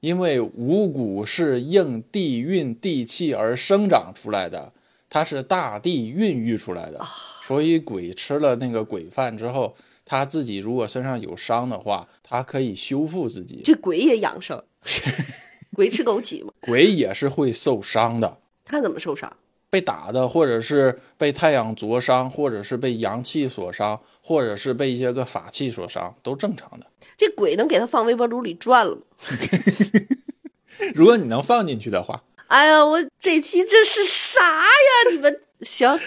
因为五谷是应地运地气而生长出来的，它是大地孕育出来的，所以鬼吃了那个鬼饭之后，他自己如果身上有伤的话，他可以修复自己。这鬼也养生，鬼吃枸杞吗？鬼也是会受伤的。他怎么受伤？被打的，或者是被太阳灼伤，或者是被阳气所伤，或者是被一些个法器所伤，都正常的。这鬼能给他放微波炉里转了吗？如果你能放进去的话，哎呀，我这期这是啥呀？你们行。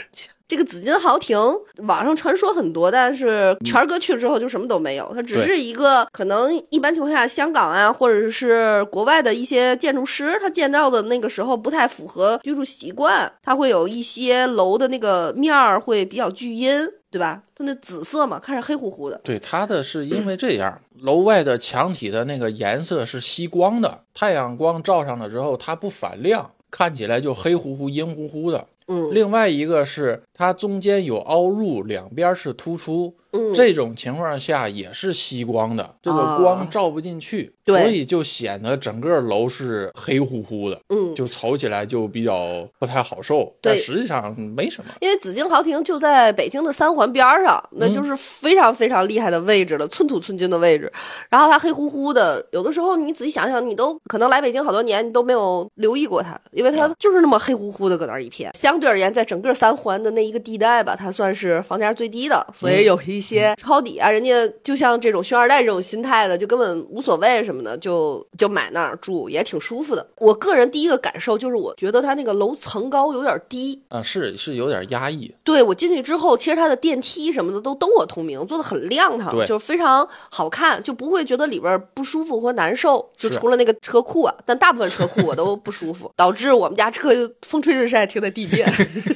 这个紫金豪庭，网上传说很多，但是权儿哥去了之后就什么都没有，它只是一个可能一般情况下香港啊，或者是国外的一些建筑师，他建造的那个时候不太符合居住习惯，它会有一些楼的那个面儿会比较聚阴，对吧？它那紫色嘛，看着黑乎乎的，对它的是因为 这样，楼外的墙体的那个颜色是吸光的，太阳光照上了之后，它不反亮，看起来就黑乎乎、阴乎乎的。嗯。另外一个是它中间有凹入，两边是突出，嗯，这种情况下也是吸光的，这个啊光照不进去，对所以就显得整个楼是黑乎乎的，嗯，就瞅起来就比较不太好受。对但实际上没什么。因为紫金豪庭就在北京的三环边儿上，那就是非常非常厉害的位置了，寸土寸金的位置。然后它黑乎乎的，有的时候你仔细想想，你都可能来北京好多年，你都没有留意过它，因为它就是那么黑乎乎的搁那儿一片。相对而言，在整个三环的那一个地带吧，它算是房价最低的，所以有一些抄底啊，人家就像这种熊二代这种心态的，就根本无所谓什么的，就就买那儿住，也挺舒服的。我个人第一个感受就是，我觉得它那个楼层高有点低。啊，是是有点压抑，对我进去之后，其实它的电梯什么的都灯火通明，做的很亮堂，对就非常好看，就不会觉得里边不舒服或难受。就除了那个车库啊，但大部分车库我都不舒服，导致我们家车风吹日晒停在地面，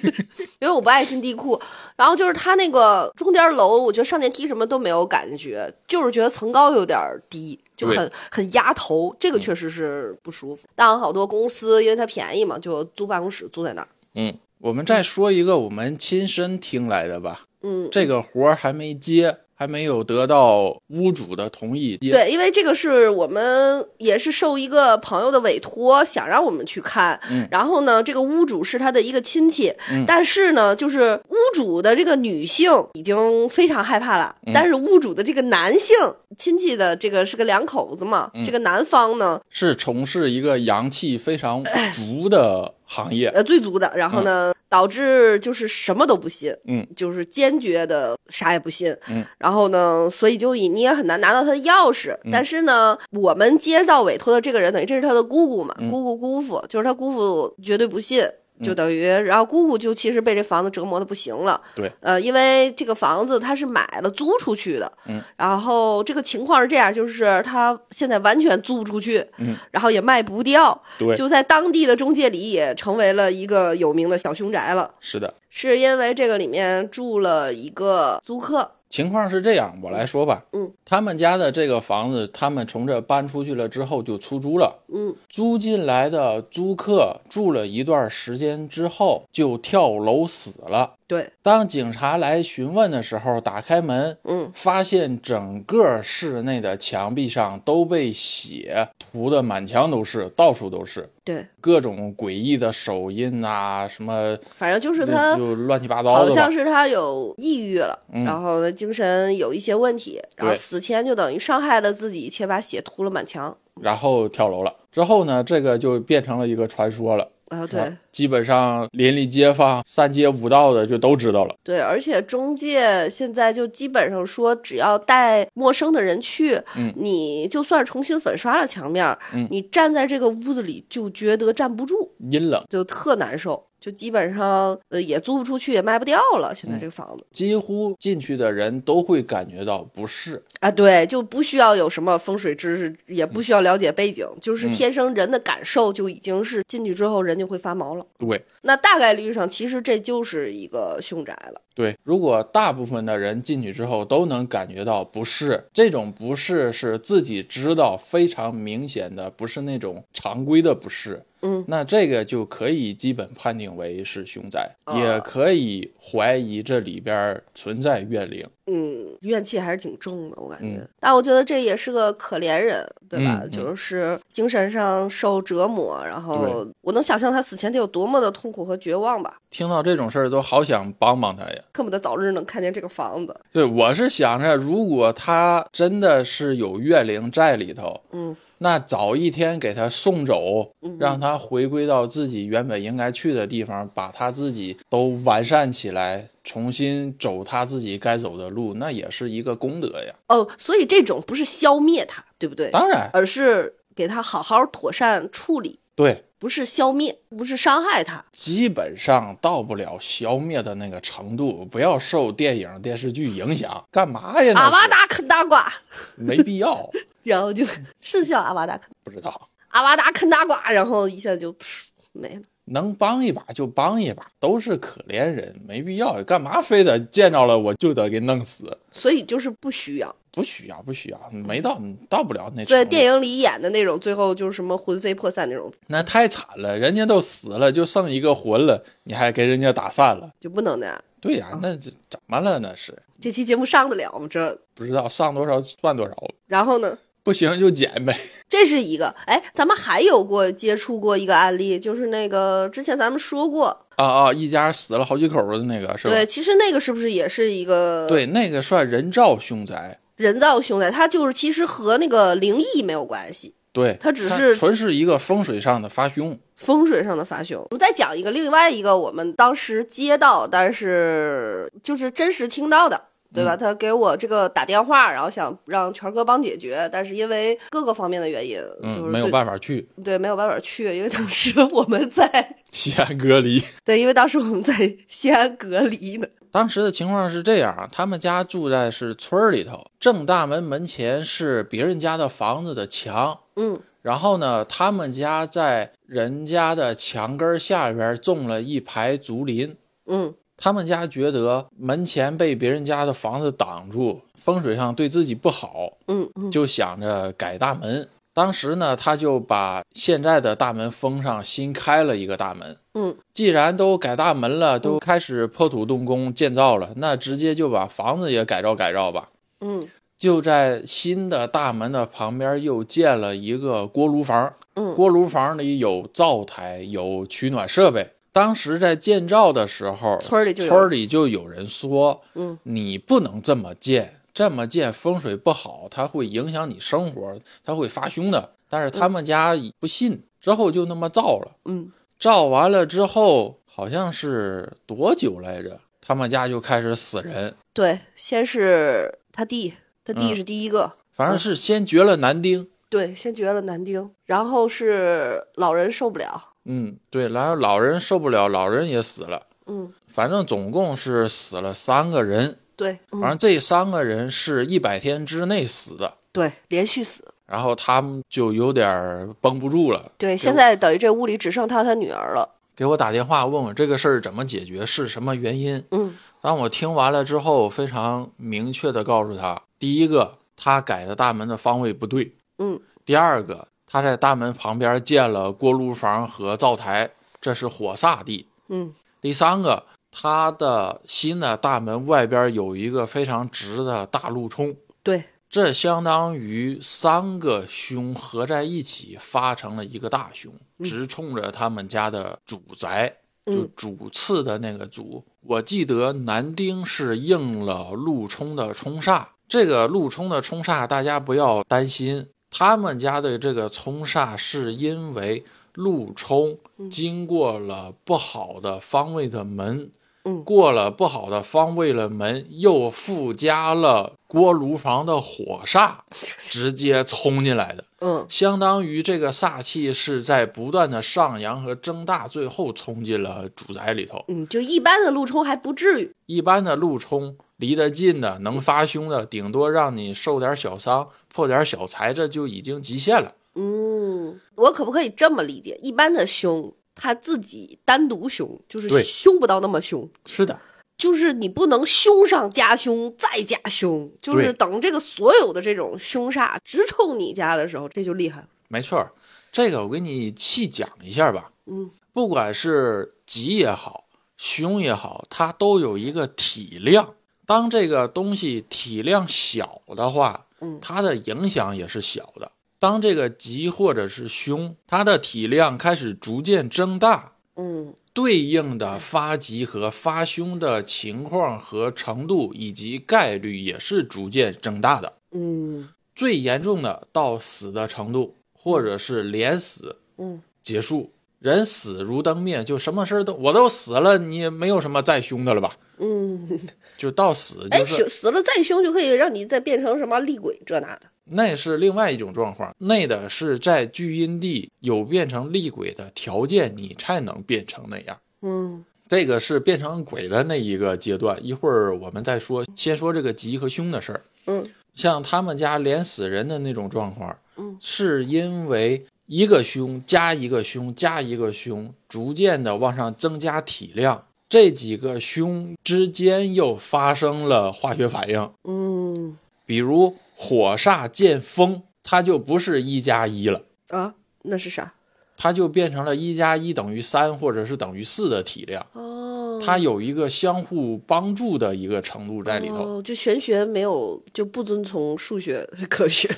因为我不爱进地库。然后就是它那个中间楼，我觉得上电梯什么都没有感觉，就是觉得层高有点低。就很很压头，这个确实是不舒服。当然，好多公司因为它便宜嘛，就租办公室租在那儿。嗯。我们再说一个我们亲身听来的吧，嗯，这个活儿还没接，还没有得到屋主的同意。对，因为这个是我们也是受一个朋友的委托，想让我们去看。嗯然后呢，这个屋主是他的一个亲戚，但是呢，就是屋主的这个女性已经非常害怕了，嗯但是屋主的这个男性亲戚的这个是个两口子嘛，嗯这个男方呢，是从事一个阳气非常足的行业。呃，最足的，然后呢，导致就是什么都不信，嗯，就是坚决的啥也不信，嗯，然后呢，所以就你也很难拿到他的钥匙。嗯但是呢，我们接到委托的这个人，等于这是他的姑姑嘛，嗯姑姑姑父，就是他姑父绝对不信。就等于，然后姑姑就其实被这房子折磨的不行了。对，呃，因为这个房子他是买了租出去的，嗯，然后这个情况是这样，就是他现在完全租不出去，嗯，然后也卖不掉，对，就在当地的中介里也成为了一个有名的小凶宅了。是的。是因为这个里面住了一个租客，情况是这样，我来说吧。嗯，他们家的这个房子，他们从这搬出去了之后就出租了。嗯，租进来的租客住了一段时间之后就跳楼死了。对，当警察来询问的时候，打开门，嗯，发现整个室内的墙壁上都被血涂的满墙都是，到处都是对，各种诡异的手印啊，什么反正就是他就乱七八糟好的好。像是他有抑郁了，嗯然后呢精神有一些问题，然后死前就等于伤害了自己，且把血涂了满墙。然后跳楼了。之后呢，这个就变成了一个传说了。啊，对。啊基本上邻里街坊、三街五道的就都知道了。对，而且中介现在就基本上说，只要带陌生的人去，嗯。你就算重新粉刷了墙面，嗯。你站在这个屋子里就觉得站不住，阴冷，就特难受，就基本上呃也租不出去，也卖不掉了。现在这个房子、几乎进去的人都会感觉到不适。啊，对，就不需要有什么风水知识，也不需要了解背景，就是嗯天生人的感受就已经是进去之后人就会发毛了。对那大概率上，其实这就是一个凶宅了。对，如果大部分的人进去之后都能感觉到不适，这种不适是自己知道非常明显的，不是那种常规的不适。嗯，那这个就可以基本判定为是凶宅，啊也可以怀疑这里边存在怨灵。嗯，怨气还是挺重的，我感觉。嗯但我觉得这也是个可怜人，对吧？就是精神上受折磨，然后我能想象他死前得有多么的痛苦和绝望吧，听到这种事儿都好想帮帮他呀。恨不得早日能看见这个房子。对，我是想着，如果他真的是有怨灵在里头，嗯，那早一天给他送走，嗯让他回归到自己原本应该去的地方，把他自己都完善起来，重新走他自己该走的路，那也是一个功德呀。哦，所以这种不是消灭他，对不对？当然，而是给他好好妥善处理，对，不是消灭，不是伤害他。基本上到不了消灭的那个程度，不要受电影电视剧影响，干嘛呀？阿瓦达啃大瓜，没必要，然后就是叫阿瓦达啃不知道。阿瓦达啃大瓜，然后一下就噗没了。能帮一把就帮一把，都是可怜人，没必要，干嘛非得见着了我就得给弄死？所以就是不需要。不需要，不需要，没到到不了那程对。电影里演的那种，最后就是什么魂飞魄散那种，那太惨了，人家都死了，就剩一个魂了，你还给人家打散了？就不能那样。对呀、那这怎么了？那是这期节目上得了吗？这，不知道上多少算多少，然后呢？不行就剪呗。这是一个，哎，咱们还有过接触过一个案例，就是那个之前咱们说过，啊啊，一家死了好几口的那个是吧？对，其实那个是不是也是一个对，那个算人造凶宅。人造凶宅？它就是其实和那个灵异没有关系，对，它只是纯是一个风水上的发凶。风水上的发凶。我们再讲一个，另外一个我们当时接到，但是就是真实听到的。对吧？他给我这个打电话，然后想让权哥帮解决，但是因为各个方面的原因，嗯，就是没有办法去对，没有办法去，因为当时我们在 西安隔离。对，因为当时我们在西安隔离呢。当时的情况是这样啊，他们家住在是村儿里头，正大门门前是别人家的房子的墙，嗯然后呢，他们家在人家的墙根下边种了一排竹林。嗯他们家觉得门前被别人家的房子挡住，风水上对自己不好，嗯嗯就想着改大门。当时呢，他就把现在的大门封上，新开了一个大门。嗯既然都改大门了，都开始破土动工建造了，那直接就把房子也改造改造吧。嗯就在新的大门的旁边又建了一个锅炉房，嗯锅炉房里有灶台，有取暖设备。当时在建造的时候，村里就有村里就有人说，嗯你不能这么建，这么建风水不好，它会影响你生活，它会发凶的。但是他们家不信，之后就那么造了。嗯造完了之后，好像是多久来着？他们家就开始死人，对，先是他弟，他弟嗯是第一个，反正是先绝了男丁。对，先绝了男丁，然后是老人受不了，嗯，对，然后老人受不了，老人也死了。嗯，反正总共是死了三个人，对，嗯。反正这三个人是一百天之内死的。对，连续死，然后他们就有点儿绷不住了，对，现在等于这屋里只剩他他女儿了，给我打电话问我这个事儿怎么解决，是什么原因。嗯。当我听完了之后，非常明确的告诉他：第一个，他改的大门的方位不对；嗯。第二个，他在大门旁边建了锅炉房和灶台，这是火煞地；嗯。第三个，他的新的大门外边有一个非常直的大路冲，对，这相当于三个凶合在一起发成了一个大凶，直冲着他们家的主宅，就嗯主次的那个主。我记得男丁是应了陆冲的冲煞，这个陆冲的冲煞大家不要担心，他们家的这个冲煞是因为路冲经过了不好的方位的门。嗯过了不好的方位了门，又附加了锅炉房的火煞，直接冲进来的，嗯相当于这个煞气是在不断的上扬和增大，最后冲进了主宅里头。嗯，就一般的路冲还不至于，一般的路冲离得近的，能发凶的，顶多让你受点小伤，破点小财，这就已经极限了。嗯，我可不可以这么理解？一般的凶，他自己单独凶，就是凶不到那么凶，是的，就是你不能凶上加凶再加凶，就是等这个所有的这种凶煞直冲你家的时候，这就厉害了。没错儿，这个我给你细讲一下吧。嗯不管是吉也好，凶也好，它都有一个体量。当这个东西体量小的话，嗯它的影响也是小的。当这个吉或者是凶，它的体量开始逐渐增大，嗯对应的发吉和发凶的情况和程度以及概率也是逐渐增大的。嗯最严重的到死的程度，或者是连死嗯结束，人死如灯灭，就什么事儿都我都死了，你也没有什么再凶的了吧？嗯，就到死哎，就是死死了再凶就可以让你再变成什么厉鬼这那的。那是另外一种状况，那的是在聚阴地有变成厉鬼的条件，你才能变成那样。嗯这个是变成鬼的那一个阶段，一会儿我们再说。先说这个吉和凶的事儿。嗯像他们家连死人的那种状况，嗯，是因为一个胸加一个胸加一个胸，逐渐的往上增加体量，这几个胸之间又发生了化学反应，嗯比如火煞见风，它就不是一加一了。啊，那是啥？它就变成了一加一等于三，或者是等于四的体量，哦，它有一个相互帮助的一个程度在里头。哦，就玄学没有就不遵从数学科学，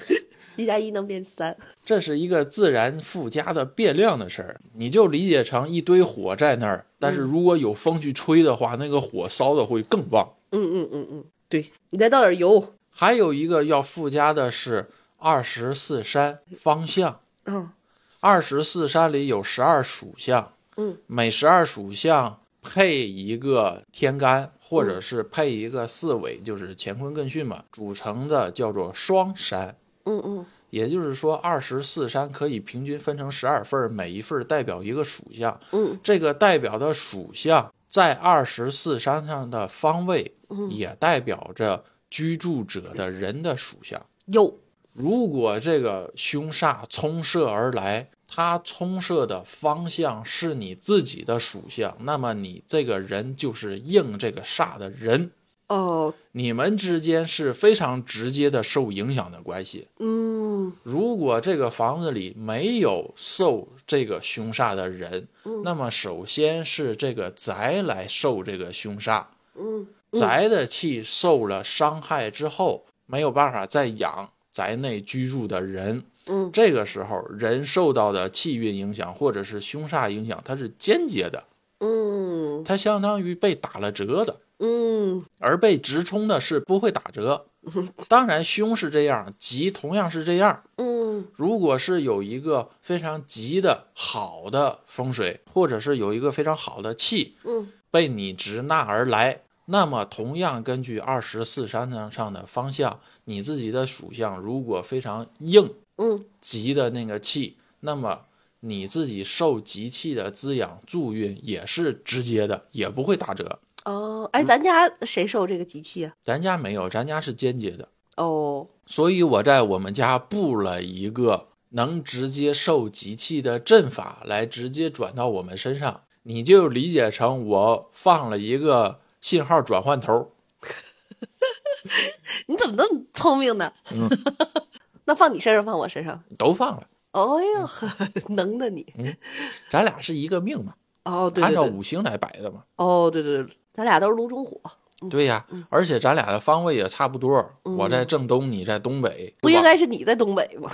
一加一能变三。这是一个自然附加的变量的事儿，你就理解成一堆火在那儿，但是如果有风去吹的话，那个火烧的会更旺。嗯嗯嗯嗯，对你再倒点油。还有一个要附加的是二十四山方向，嗯二十四山里有十二属相，嗯每十二属相配一个天干，或者是配一个四尾，就是乾坤艮巽嘛，组成的叫做双山。嗯嗯。也就是说，二十四山可以平均分成十二份儿，每一份儿代表一个属相。嗯。这个代表的属相在二十四山上的方位，嗯，也代表着居住者的人的属相。有。如果这个凶煞冲射而来，它冲射的方向是你自己的属相，那么你这个人就是应这个煞的人，哦，你们之间是非常直接的受影响的关系。嗯。如果这个房子里没有受这个凶煞的人，嗯。那么首先是这个宅来受这个凶煞，嗯。宅的气受了伤害之后，没有办法再养宅内居住的人。嗯。这个时候，人受到的气运影响或者是凶煞影响，它是间接的，嗯。它相当于被打了折的。嗯而被直冲的是不会打折。当然，凶是这样，吉同样是这样。嗯如果是有一个非常吉的好的风水，或者是有一个非常好的气嗯被你直纳而来，那么同样根据二十四山上上的方向，你自己的属相如果非常硬嗯吉的那个气，那么你自己受吉气的滋养助运也是直接的，也不会打折。哦，哎，咱家谁受这个吉气啊？咱家没有，咱家是间接的。哦，所以我在我们家布了一个能直接受集气的阵法，来直接转到我们身上。你就理解成我放了一个信号转换头，你怎么那么聪明呢？嗯 那放你身上，放我身上。都放了。哦呦呵，能的你。咱俩是一个命嘛，哦，对按。照五行来摆的嘛。哦，对对对，咱俩都是炉中火，对呀，而且咱俩的方位也差不多，我在正东，你在东北，不应该是你在东北吗？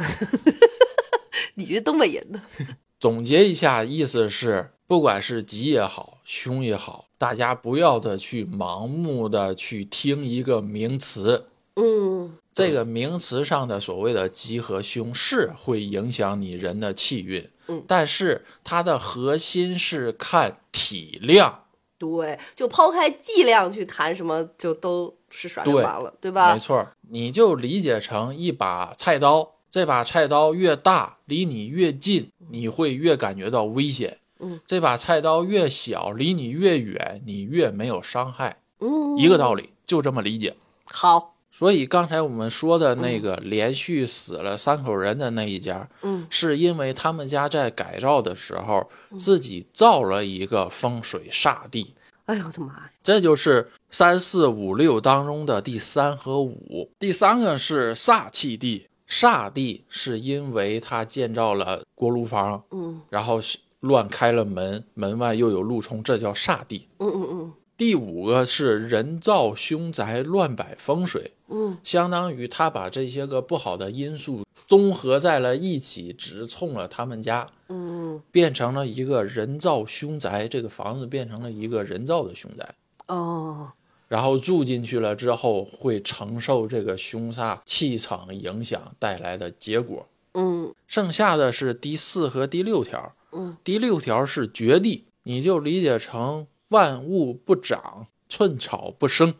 你是东北人呢。总结一下，意思是，不管是吉也好，凶也好，大家不要的去盲目的去听一个名词，嗯。这个名词上的所谓的吉和凶是会影响你人的气运，嗯。但是它的核心是看体量，对，就抛开剂量去谈什么，就都是耍流氓了，对吧没？错，你就理解成一把菜刀，这把菜刀越大，离你越近，你会越感觉到危险；嗯，这把菜刀越小，离你越远，你越没有伤害。嗯，一个道理，就这么理解。好，所以刚才我们说的那个连续死了三口人的那一家，嗯是因为他们家在改造的时候自己造了一个风水煞地，哎呦我的妈呀！这就是三四五六当中的第三和五。第三个是煞气地，煞地是因为他建造了锅炉房，嗯然后乱开了门，门外又有路冲，这叫煞地。嗯嗯嗯第五个是人造凶宅乱摆风水，嗯。相当于他把这些个不好的因素综合在了一起，直冲了他们家，嗯。变成了一个人造凶宅。这个房子变成了一个人造的凶宅，哦，然后住进去了之后，会承受这个凶煞气场影响带来的结果。嗯。剩下的是第四和第六条，嗯。第六条是绝地，你就理解成万物不长，寸草不生，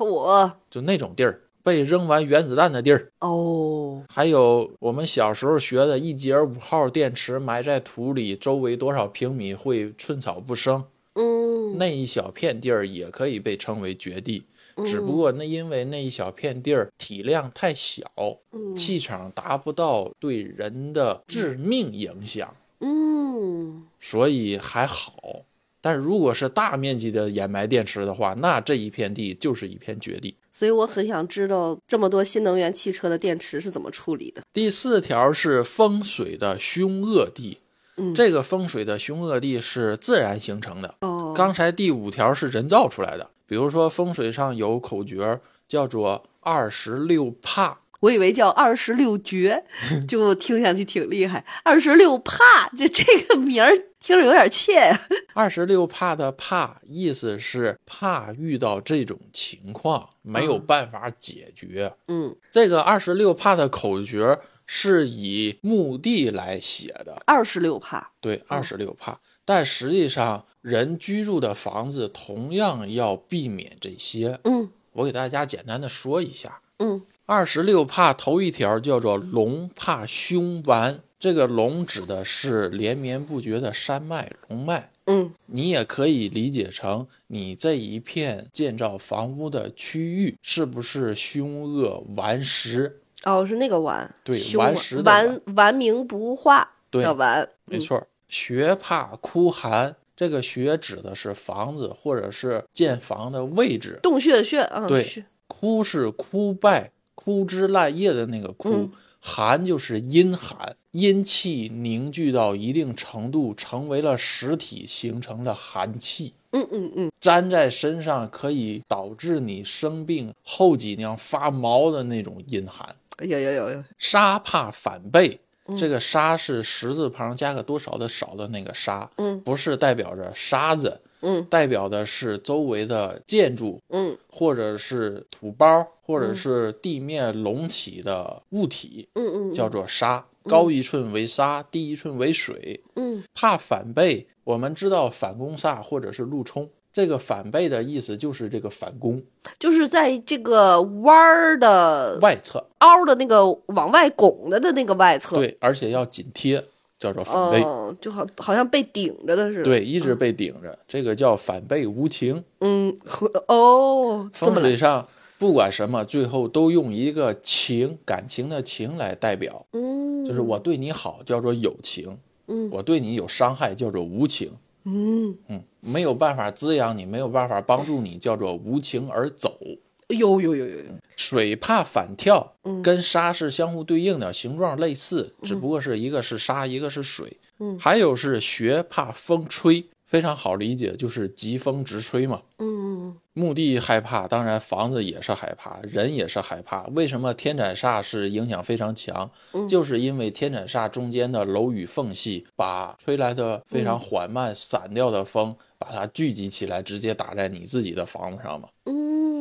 我就那种地儿，被扔完原子弹的地儿。哦，还有我们小时候学的一节五号电池埋在土里，周围多少平米会寸草不生，嗯。那一小片地儿也可以被称为绝地。只不过那因为那一小片地儿体量太小，嗯。气场达不到对人的致命影响，嗯。所以还好。但如果是大面积的掩埋电池的话，那这一片地就是一片绝地。所以我很想知道这么多新能源汽车的电池是怎么处理的。第四条是风水的凶恶地，嗯这个风水的凶恶地是自然形成的。哦，刚才第五条是人造出来的，比如说风水上有口诀叫做二十六怕，我以为叫二十六绝，就听上去挺厉害。二十六怕，这这个名儿听着有点怯呀、二十六怕的怕意思是怕遇到这种情况没有办法解决。嗯，这个二十六怕的口诀是以墓地来写的，二十六怕。对，二十六怕。但实际上，人居住的房子同样要避免这些。嗯我给大家简单的说一下。嗯二十六怕头一条叫做龙怕凶顽，这个龙指的是连绵不绝的山脉龙脉。嗯你也可以理解成你这一片建造房屋的区域是不是凶恶顽石？哦，是那个顽，对顽石的顽顽名不化对的顽。没错儿，学怕枯寒，这个学指的是房子或者是建房的位置。洞穴穴嗯，对穴枯是枯败、枯枝烂叶的那个枯，嗯寒就是阴寒，阴气凝聚到一定程度，成为了实体，形成了寒气。嗯嗯嗯，粘在身上可以导致你生病、后脊梁发毛的那种阴寒。有有有有，沙怕反背，这个沙是十字旁加个多少的少的那个沙，嗯不是代表着沙子，嗯代表的是周围的建筑，嗯或者是土包，或者是地面隆起的物体，嗯嗯，叫做沙。高一寸为沙，低一寸为水。嗯怕反背，我们知道反攻煞或者是路冲。这个反背的意思就是这个反攻就是在这个弯儿的外侧，凹的那个往外拱的的那个外侧，对，而且要紧贴，叫做反背。哦，就好好像被顶着的似的。，对，一直被顶着，这个叫反背无情。嗯，哦，这风么上不管什么，最后都用一个情，感情的情来代表，嗯，就是我对你好叫做友情，嗯我对你有伤害叫做无情。嗯，嗯，没有办法滋养你，没有办法帮助你，叫做无情而走。有有有有有，水怕反跳，嗯跟沙是相互对应的，形状类似，只不过是一个是沙，一个是水。嗯还有是学怕风吹，非常好理解，就是疾风直吹嘛。嗯墓地害怕，当然房子也是害怕，人也是害怕。为什么天斩煞是影响非常强？嗯就是因为天斩煞中间的楼宇缝隙，把吹来的非常缓慢、散掉的风，把它聚集起来，直接打在你自己的房子上嘛。嗯，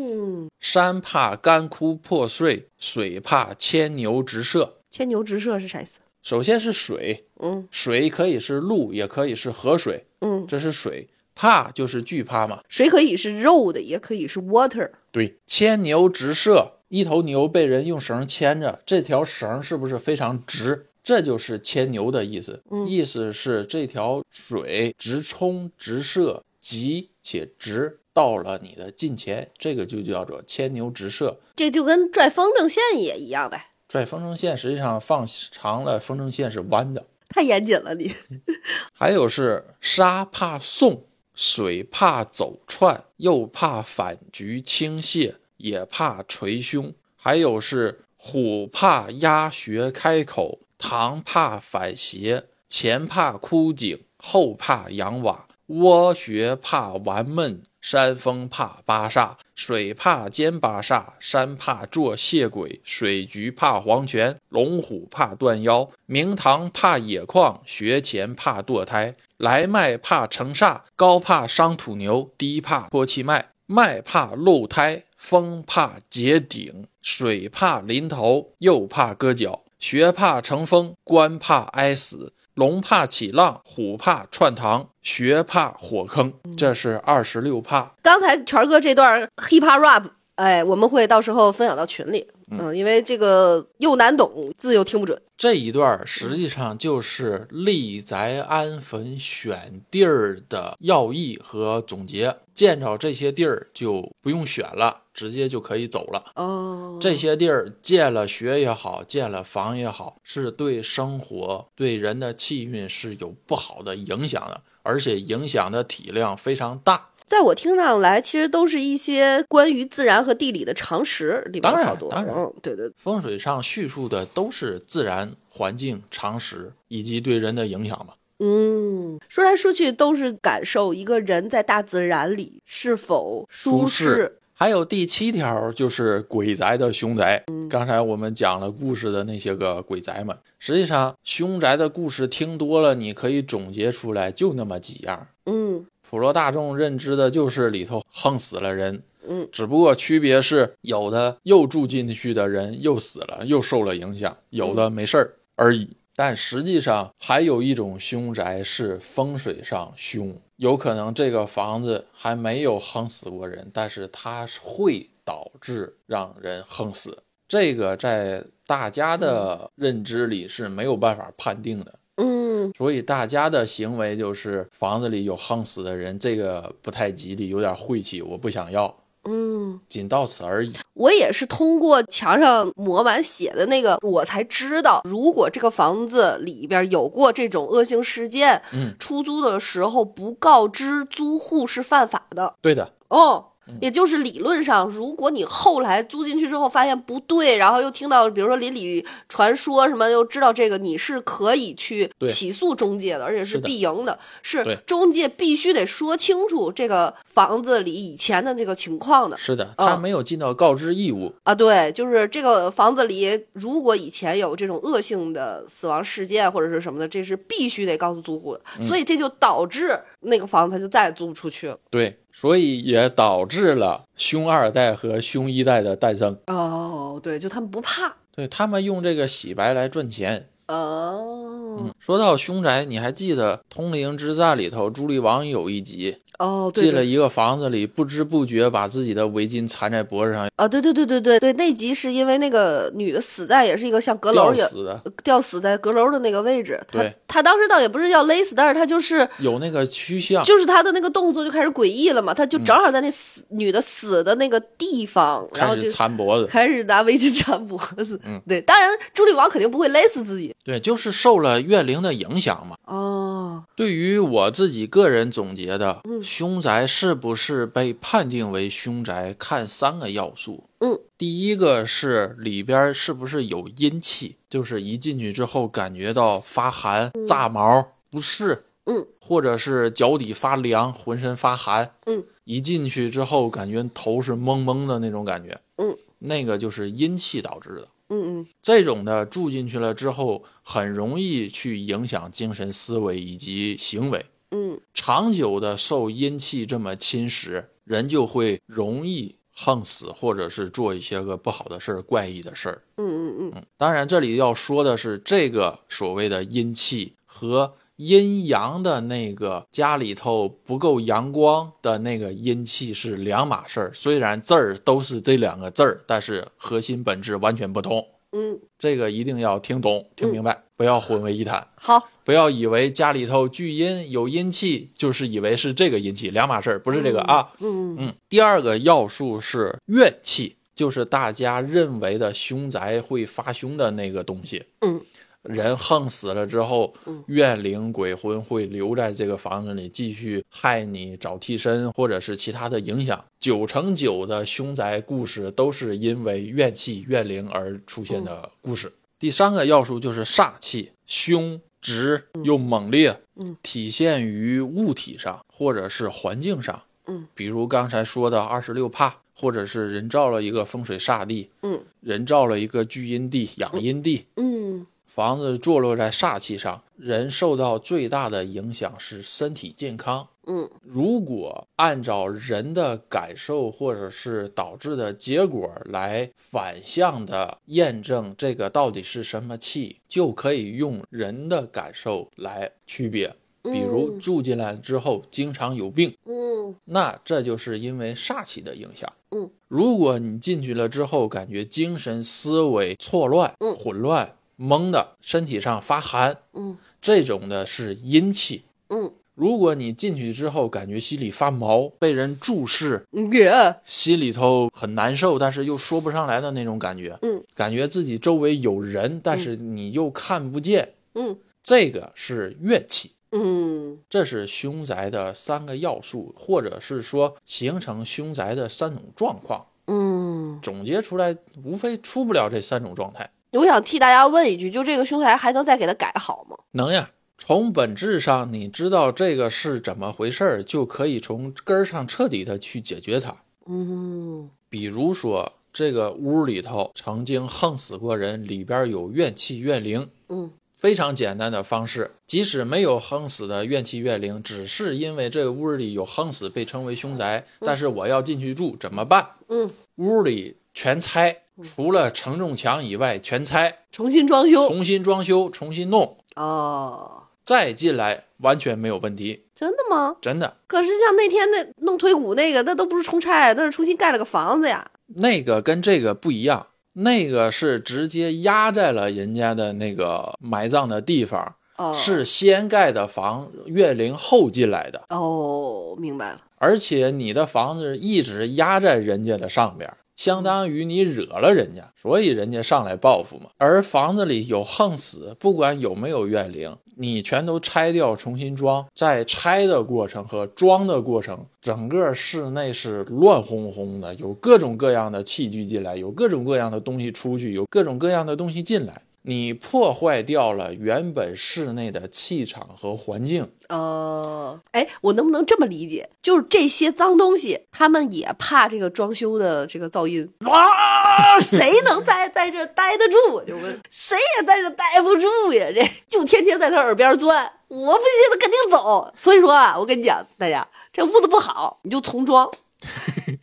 山怕干枯破碎，水怕牵牛直射。牵牛直射是啥意思？首先是水，嗯水可以是路，也可以是河水，嗯，这是水。怕就是惧怕嘛，水可以是肉的，也可以是 water。对，牵牛直射，一头牛被人用绳牵着，这条绳是不是非常直？这就是牵牛的意思，嗯意思是这条水直冲直射，急且直到了你的近前，这个就叫做牵牛直射。这就跟拽风筝线也一样呗，拽风筝线实际上放长了，风筝线是弯的。太严谨了你。还有是沙怕送，水怕走串，又怕反局倾泻，也怕捶胸。还有是虎怕鸭穴开口，堂怕反斜，前怕枯井，后怕阳瓦，窝穴怕顽闷。山峰怕八煞，水怕尖八煞，山怕坐蟹鬼，水局怕黄泉，龙虎怕断腰，明堂怕野矿，穴前怕堕胎，来脉怕成煞，高怕伤土牛，低怕脱气脉，脉怕漏胎，风怕结顶，水怕淋头，又怕割脚，穴怕成风，官怕挨死。龙怕起浪，虎怕串堂，穴怕火坑，这是二十六怕。刚才权哥这段 hip hop rap，哎，我们会到时候分享到群里。嗯，因为这个又难懂，字又听不准。这一段实际上就是立宅安坟选地儿的要义和总结。见着这些地儿就不用选了，直接就可以走了。哦，这些地儿建了学也好，建了房也好，是对生活、对人的气运是有不好的影响的，而且影响的体量非常大。在我听上来，其实都是一些关于自然和地理的常识，里面当然好多。当然嗯，对对，风水上叙述的都是自然环境常识以及对人的影响嘛。嗯，说来说去都是感受一个人在大自然里是否舒适。还有第七条就是鬼宅的凶宅。刚才我们讲了故事的那些个鬼宅们，实际上凶宅的故事听多了，你可以总结出来就那么几样。嗯普罗大众认知的就是里头横死了人，嗯，只不过区别是有的又住进去的人又死了，又受了影响，有的没事儿而已。但实际上还有一种凶宅是风水上凶，有可能这个房子还没有横死过人，但是它会导致让人横死。这个在大家的认知里是没有办法判定的。嗯所以大家的行为就是房子里有横死的人，这个不太吉利，有点晦气，我不想要，嗯，仅到此而已。我也是通过墙上抹满血的那个，我才知道，如果这个房子里边有过这种恶性事件，嗯，出租的时候不告知租户是犯法的。对的，哦，也就是理论上，如果你后来租进去之后发现不对，然后又听到比如说邻里传说什么，又知道这个，你是可以去起诉中介的，而且是必赢的，是对中介必须得说清楚这个房子里以前的这个情况的。是的，嗯他没有尽到告知义务。啊，对，就是这个房子里，如果以前有这种恶性的死亡事件或者是什么的，这是必须得告诉租户的。所以这就导致那个房子他就再也租不出去了。对，所以也导致了凶二代和凶一代的诞生。哦，对，就他们不怕。对他们用这个洗白来赚钱。哦，嗯，说到凶宅，你还记得《通灵之战》里头朱莉王有一集哦，对对进了一个房子里，不知不觉把自己的围巾缠在脖子上啊，对对对对对对，那集是因为那个女的死在也是一个像阁楼一样吊死的，吊死在阁楼的那个位置。她对她当时倒也不是要勒死，但是她就是有那个趋向。就是她的那个动作就开始诡异了嘛，她就正好在那死、女的死的那个地方，然后就缠脖子，开始拿围巾缠脖子。嗯，对，当然朱莉王肯定不会勒死自己。对，就是受了怨灵的影响嘛。哦，对于我自己个人总结的，嗯。凶宅是不是被判定为凶宅，看三个要素。嗯，第一个是里边是不是有阴气，就是一进去之后感觉到发寒、炸毛、不适，嗯，或者是脚底发凉、浑身发寒，嗯，一进去之后感觉头是蒙蒙的那种感觉，嗯，那个就是阴气导致的。嗯嗯这种的住进去了之后，很容易去影响精神思维以及行为。嗯长久的受阴气这么侵蚀，人就会容易横死，或者是做一些个不好的事儿、怪异的事儿。嗯嗯嗯嗯，当然这里要说的是，这个所谓的阴气和阴阳的那个家里头不够阳光的那个阴气是两码事儿。虽然字儿都是这两个字儿，但是核心本质完全不同。嗯，这个一定要听懂、听明白，不要混为一谈。好，不要以为家里头聚阴有阴气，就是以为是这个阴气，两码事儿，不是这个啊。嗯嗯，第二个要素是怨气，就是大家认为的凶宅会发凶的那个东西。嗯，人横死了之后，怨灵鬼魂会留在这个房子里，继续害你找替身，或者是其他的影响。九成九的凶宅故事都是因为怨气、怨灵而出现的故事。第三个要素就是煞气，凶直又猛烈，嗯，体现于物体上或者是环境上，嗯，比如刚才说的二十六怕，或者是人造了一个风水煞地，嗯。人造了一个聚阴地、养阴地，嗯房子坐落在煞气上，人受到最大的影响是身体健康。嗯如果按照人的感受或者是导致的结果来反向的验证这个到底是什么气，就可以用人的感受来区别。比如住进来之后经常有病，嗯那这就是因为煞气的影响。嗯，如果你进去了之后感觉精神思维错乱、嗯混乱、懵的，身体上发寒，嗯。这种的是阴气。嗯。如果你进去之后感觉心里发毛，被人注视，嗯，耶，心里头很难受，但是又说不上来的那种感觉，嗯，感觉自己周围有人，但是你又看不见，嗯。这个是怨气。嗯。这是凶宅的三个要素，或者是说形成凶宅的三种状况。嗯，总结出来，无非出不了这三种状态。我想替大家问一句，就这个凶宅还能再给它改好吗？能呀，从本质上你知道这个是怎么回事儿，就可以从根儿上彻底的去解决它。嗯比如说，这个屋里头曾经横死过人，里边有怨气怨灵。嗯非常简单的方式，即使没有横死的怨气怨灵，只是因为这个屋里有横死被称为凶宅，但是我要进去住怎么办？嗯，屋里全拆，除了承重墙以外全拆，重新装修重新装修，重新弄，哦，再进来完全没有问题，真的吗？真的。可是像那天那弄腿骨那个，那都不是重拆，那是重新盖了个房子呀。那个跟这个不一样，那个是直接压在了人家的那个埋葬的地方，哦，是先盖的房，月龄后进来的，哦，明白了。而且你的房子一直压在人家的上边，相当于你惹了人家，所以人家上来报复嘛。而房子里有横死，不管有没有怨灵，你全都拆掉重新装，在拆的过程和装的过程，整个室内是乱哄哄的，有各种各样的器具进来，有各种各样的东西出去，有各种各样的东西进来。你破坏掉了原本室内的气场和环境。呃，哎，我能不能这么理解？就是这些脏东西，他们也怕这个装修的这个噪音。哇，谁能在在这待得住？我就问，谁也在这待不住呀？这就天天在他耳边钻，我不信，他肯定走。所以说啊，我跟你讲，大家这屋子不好，你就重装，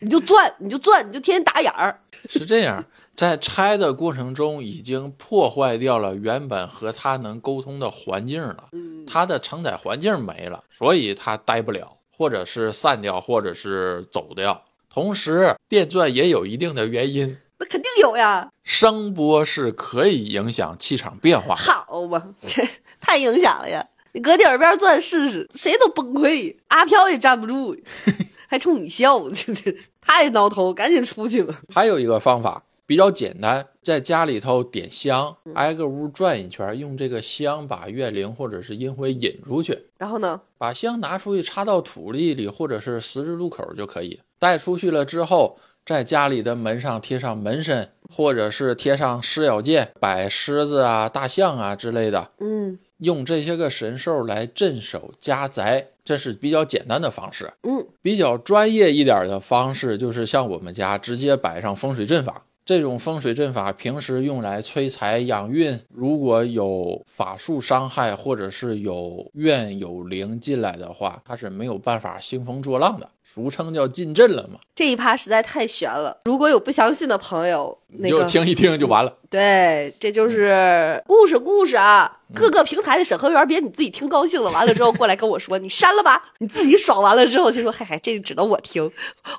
你就钻，你就钻，你就天天打眼儿。是这样，在拆的过程中已经破坏掉了原本和他能沟通的环境了，他的承载环境没了，所以他待不了，或者是散掉，或者是走掉。同时，电钻也有一定的原因，那肯定有呀。声波是可以影响气场变化。好吧，这太影响了呀！你搁你耳边钻试试，谁都崩溃，阿飘也站不住，还冲你笑，这这太挠头，赶紧出去吧。还有一个方法比较简单，在家里头点香，挨个屋转一圈，用这个香把怨灵或者是阴灰引出去。然后呢？把香拿出去插到土地里，或者是十字路口就可以。带出去了之后，在家里的门上贴上门神，或者是贴上狮咬剑，摆狮子啊、大象啊之类的，嗯用这些个神兽来镇守家宅，这是比较简单的方式。嗯，比较专业一点的方式，就是像我们家直接摆上风水阵法。这种风水阵法平时用来催财养运，如果有法术伤害或者是有怨有灵进来的话，它是没有办法兴风作浪的，俗称叫进阵了嘛。这一趴实在太悬了。如果有不相信的朋友，那你就个听一听就完了。对，这就是故事故事啊。各个平台的审核员，别你自己听高兴了，完了之后过来跟我说，你删了吧。你自己爽完了之后就说，嗨嗨，这个只能我听，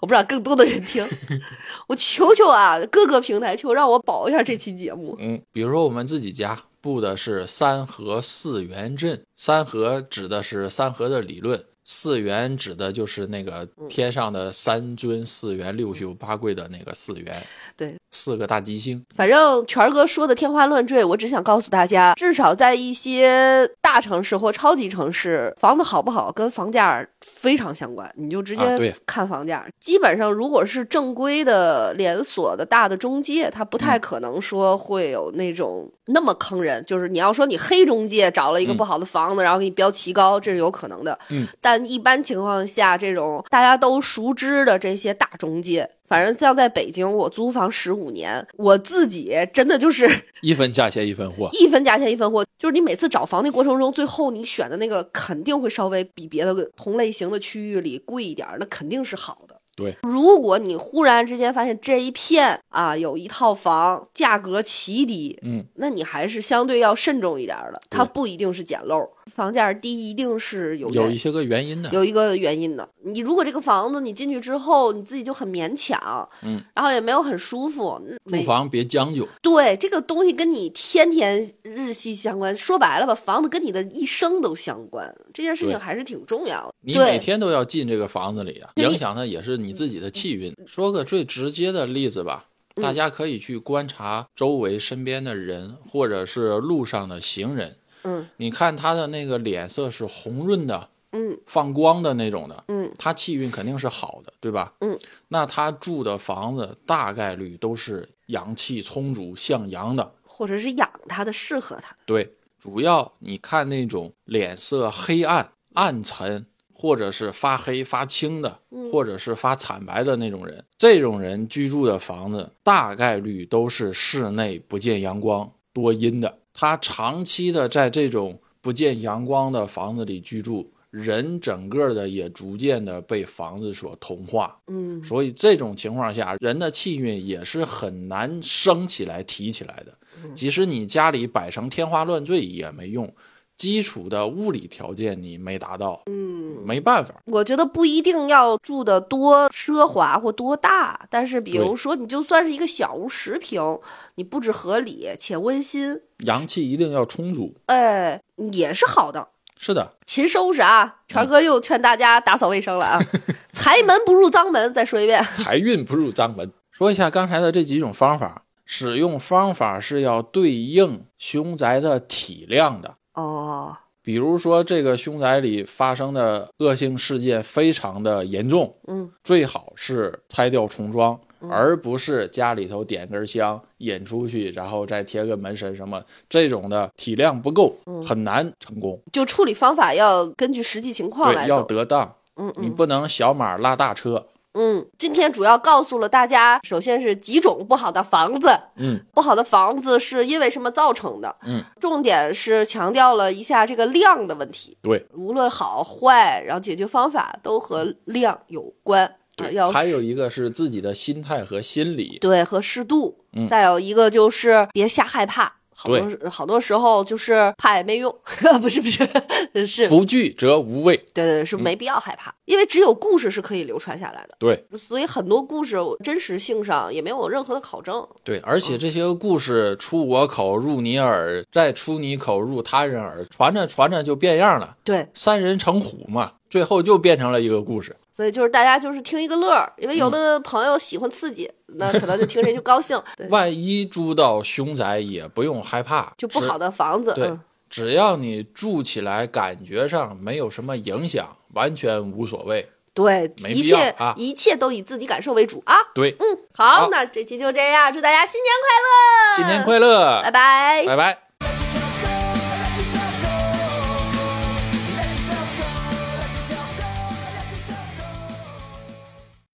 我不让更多的人听。我求求啊，各个平台求让我保一下这期节目。嗯，比如说我们自己家布的是三合四元阵，三合指的是三合的理论，四元指的就是那个天上的三尊四元六宿八贵的那个四元，对，四个大吉星。反正权儿哥说的天花乱坠，我只想告诉大家，至少在一些大城市或超级城市，房子好不好跟房价非常相关，你就直接看房价。基本上，如果是正规的连锁的大的中介，他不太嗯可能说会有那种那么坑人。就是你要说你黑中介找了一个嗯不好的房子，然后给你标奇高，这是有可能的。嗯，但一般情况下，这种大家都熟知的这些大中介，反正像在北京，我租房十五年，我自己真的就是一分价钱一分货。一分价钱一分货，就是你每次找房的过程中，最后你选的那个肯定会稍微比别的同类型的区域里贵一点儿，那肯定是好的。对，如果你忽然之间发现这一片啊有一套房价格奇低，嗯，那你还是相对要慎重一点儿的，它不一定是捡漏，房价低一定是有有一些个原因的。有一个原因的。你如果这个房子你进去之后你自己就很勉强，嗯，然后也没有很舒服，住房别将就，对这个东西跟你天天日息相关。说白了吧，房子跟你的一生都相关，这件事情还是挺重要的。你每天都要进这个房子里啊，影响的也是你自己的气运。说个最直接的例子吧，嗯大家可以去观察周围身边的人，或者是路上的行人，嗯你看他的那个脸色是红润的，嗯放光的那种的，嗯他气运肯定是好的，对吧？嗯，那他住的房子大概率都是阳气充足、向阳的。或者是养他的，适合它。对，主要你看那种脸色黑暗、暗沉，或者是发黑发青的，或者是发惨白的那种人，这种人居住的房子大概率都是室内不见阳光、多阴的。他长期的在这种不见阳光的房子里居住，人整个的也逐渐的被房子所同化。嗯所以这种情况下，人的气运也是很难升起来、提起来的。即使你家里摆成天花乱坠也没用，基础的物理条件你没达到，嗯，没办法。我觉得不一定要住的多奢华或多大，但是比如说，你就算是一个小屋十平，你布置合理且温馨，阳气一定要充足。哎，也是好的。是的，勤收拾啊！权哥又劝大家打扫卫生了啊！财门不入脏门，再说一遍。财运不入脏门。说一下刚才的这几种方法，使用方法是要对应凶宅的体量的。哦，比如说，这个凶宅里发生的恶性事件非常的严重，嗯，最好是拆掉重装，而不是家里头点根香引出去，然后再贴个门神什么这种的体量不够，很难成功。就处理方法要根据实际情况来，要。得当。嗯嗯你不能小马拉大车。嗯，今天主要告诉了大家，首先是几种不好的房子，嗯，不好的房子是因为什么造成的？嗯，重点是强调了一下这个量的问题，对无论好坏，然后解决方法都和量有关。啊，对，要还有一个是自己的心态和心理。对和适度，嗯再有一个就是别瞎害怕。好多好多时候就是怕也没用，不是不是是，不惧则无畏。对对对，是没必要害怕，因为只有故事是可以流传下来的，对所以很多故事真实性上也没有任何的考证。对，而且这些个故事出我口入你耳，再出你口入他人耳，传着传着就变样了，对，三人成虎嘛，最后就变成了一个故事。所以就是大家就是听一个乐儿，因为有的朋友喜欢刺激，那可能就听谁就高兴，对，万一住到凶宅也不用害怕，就不好的房子，对嗯，只要你住起来感觉上没有什么影响，完全无所谓。对，没一切必要啊一切都以自己感受为主啊。对，嗯，好，好那这期就这样，祝大家新年快乐，新年快乐，拜拜。拜拜。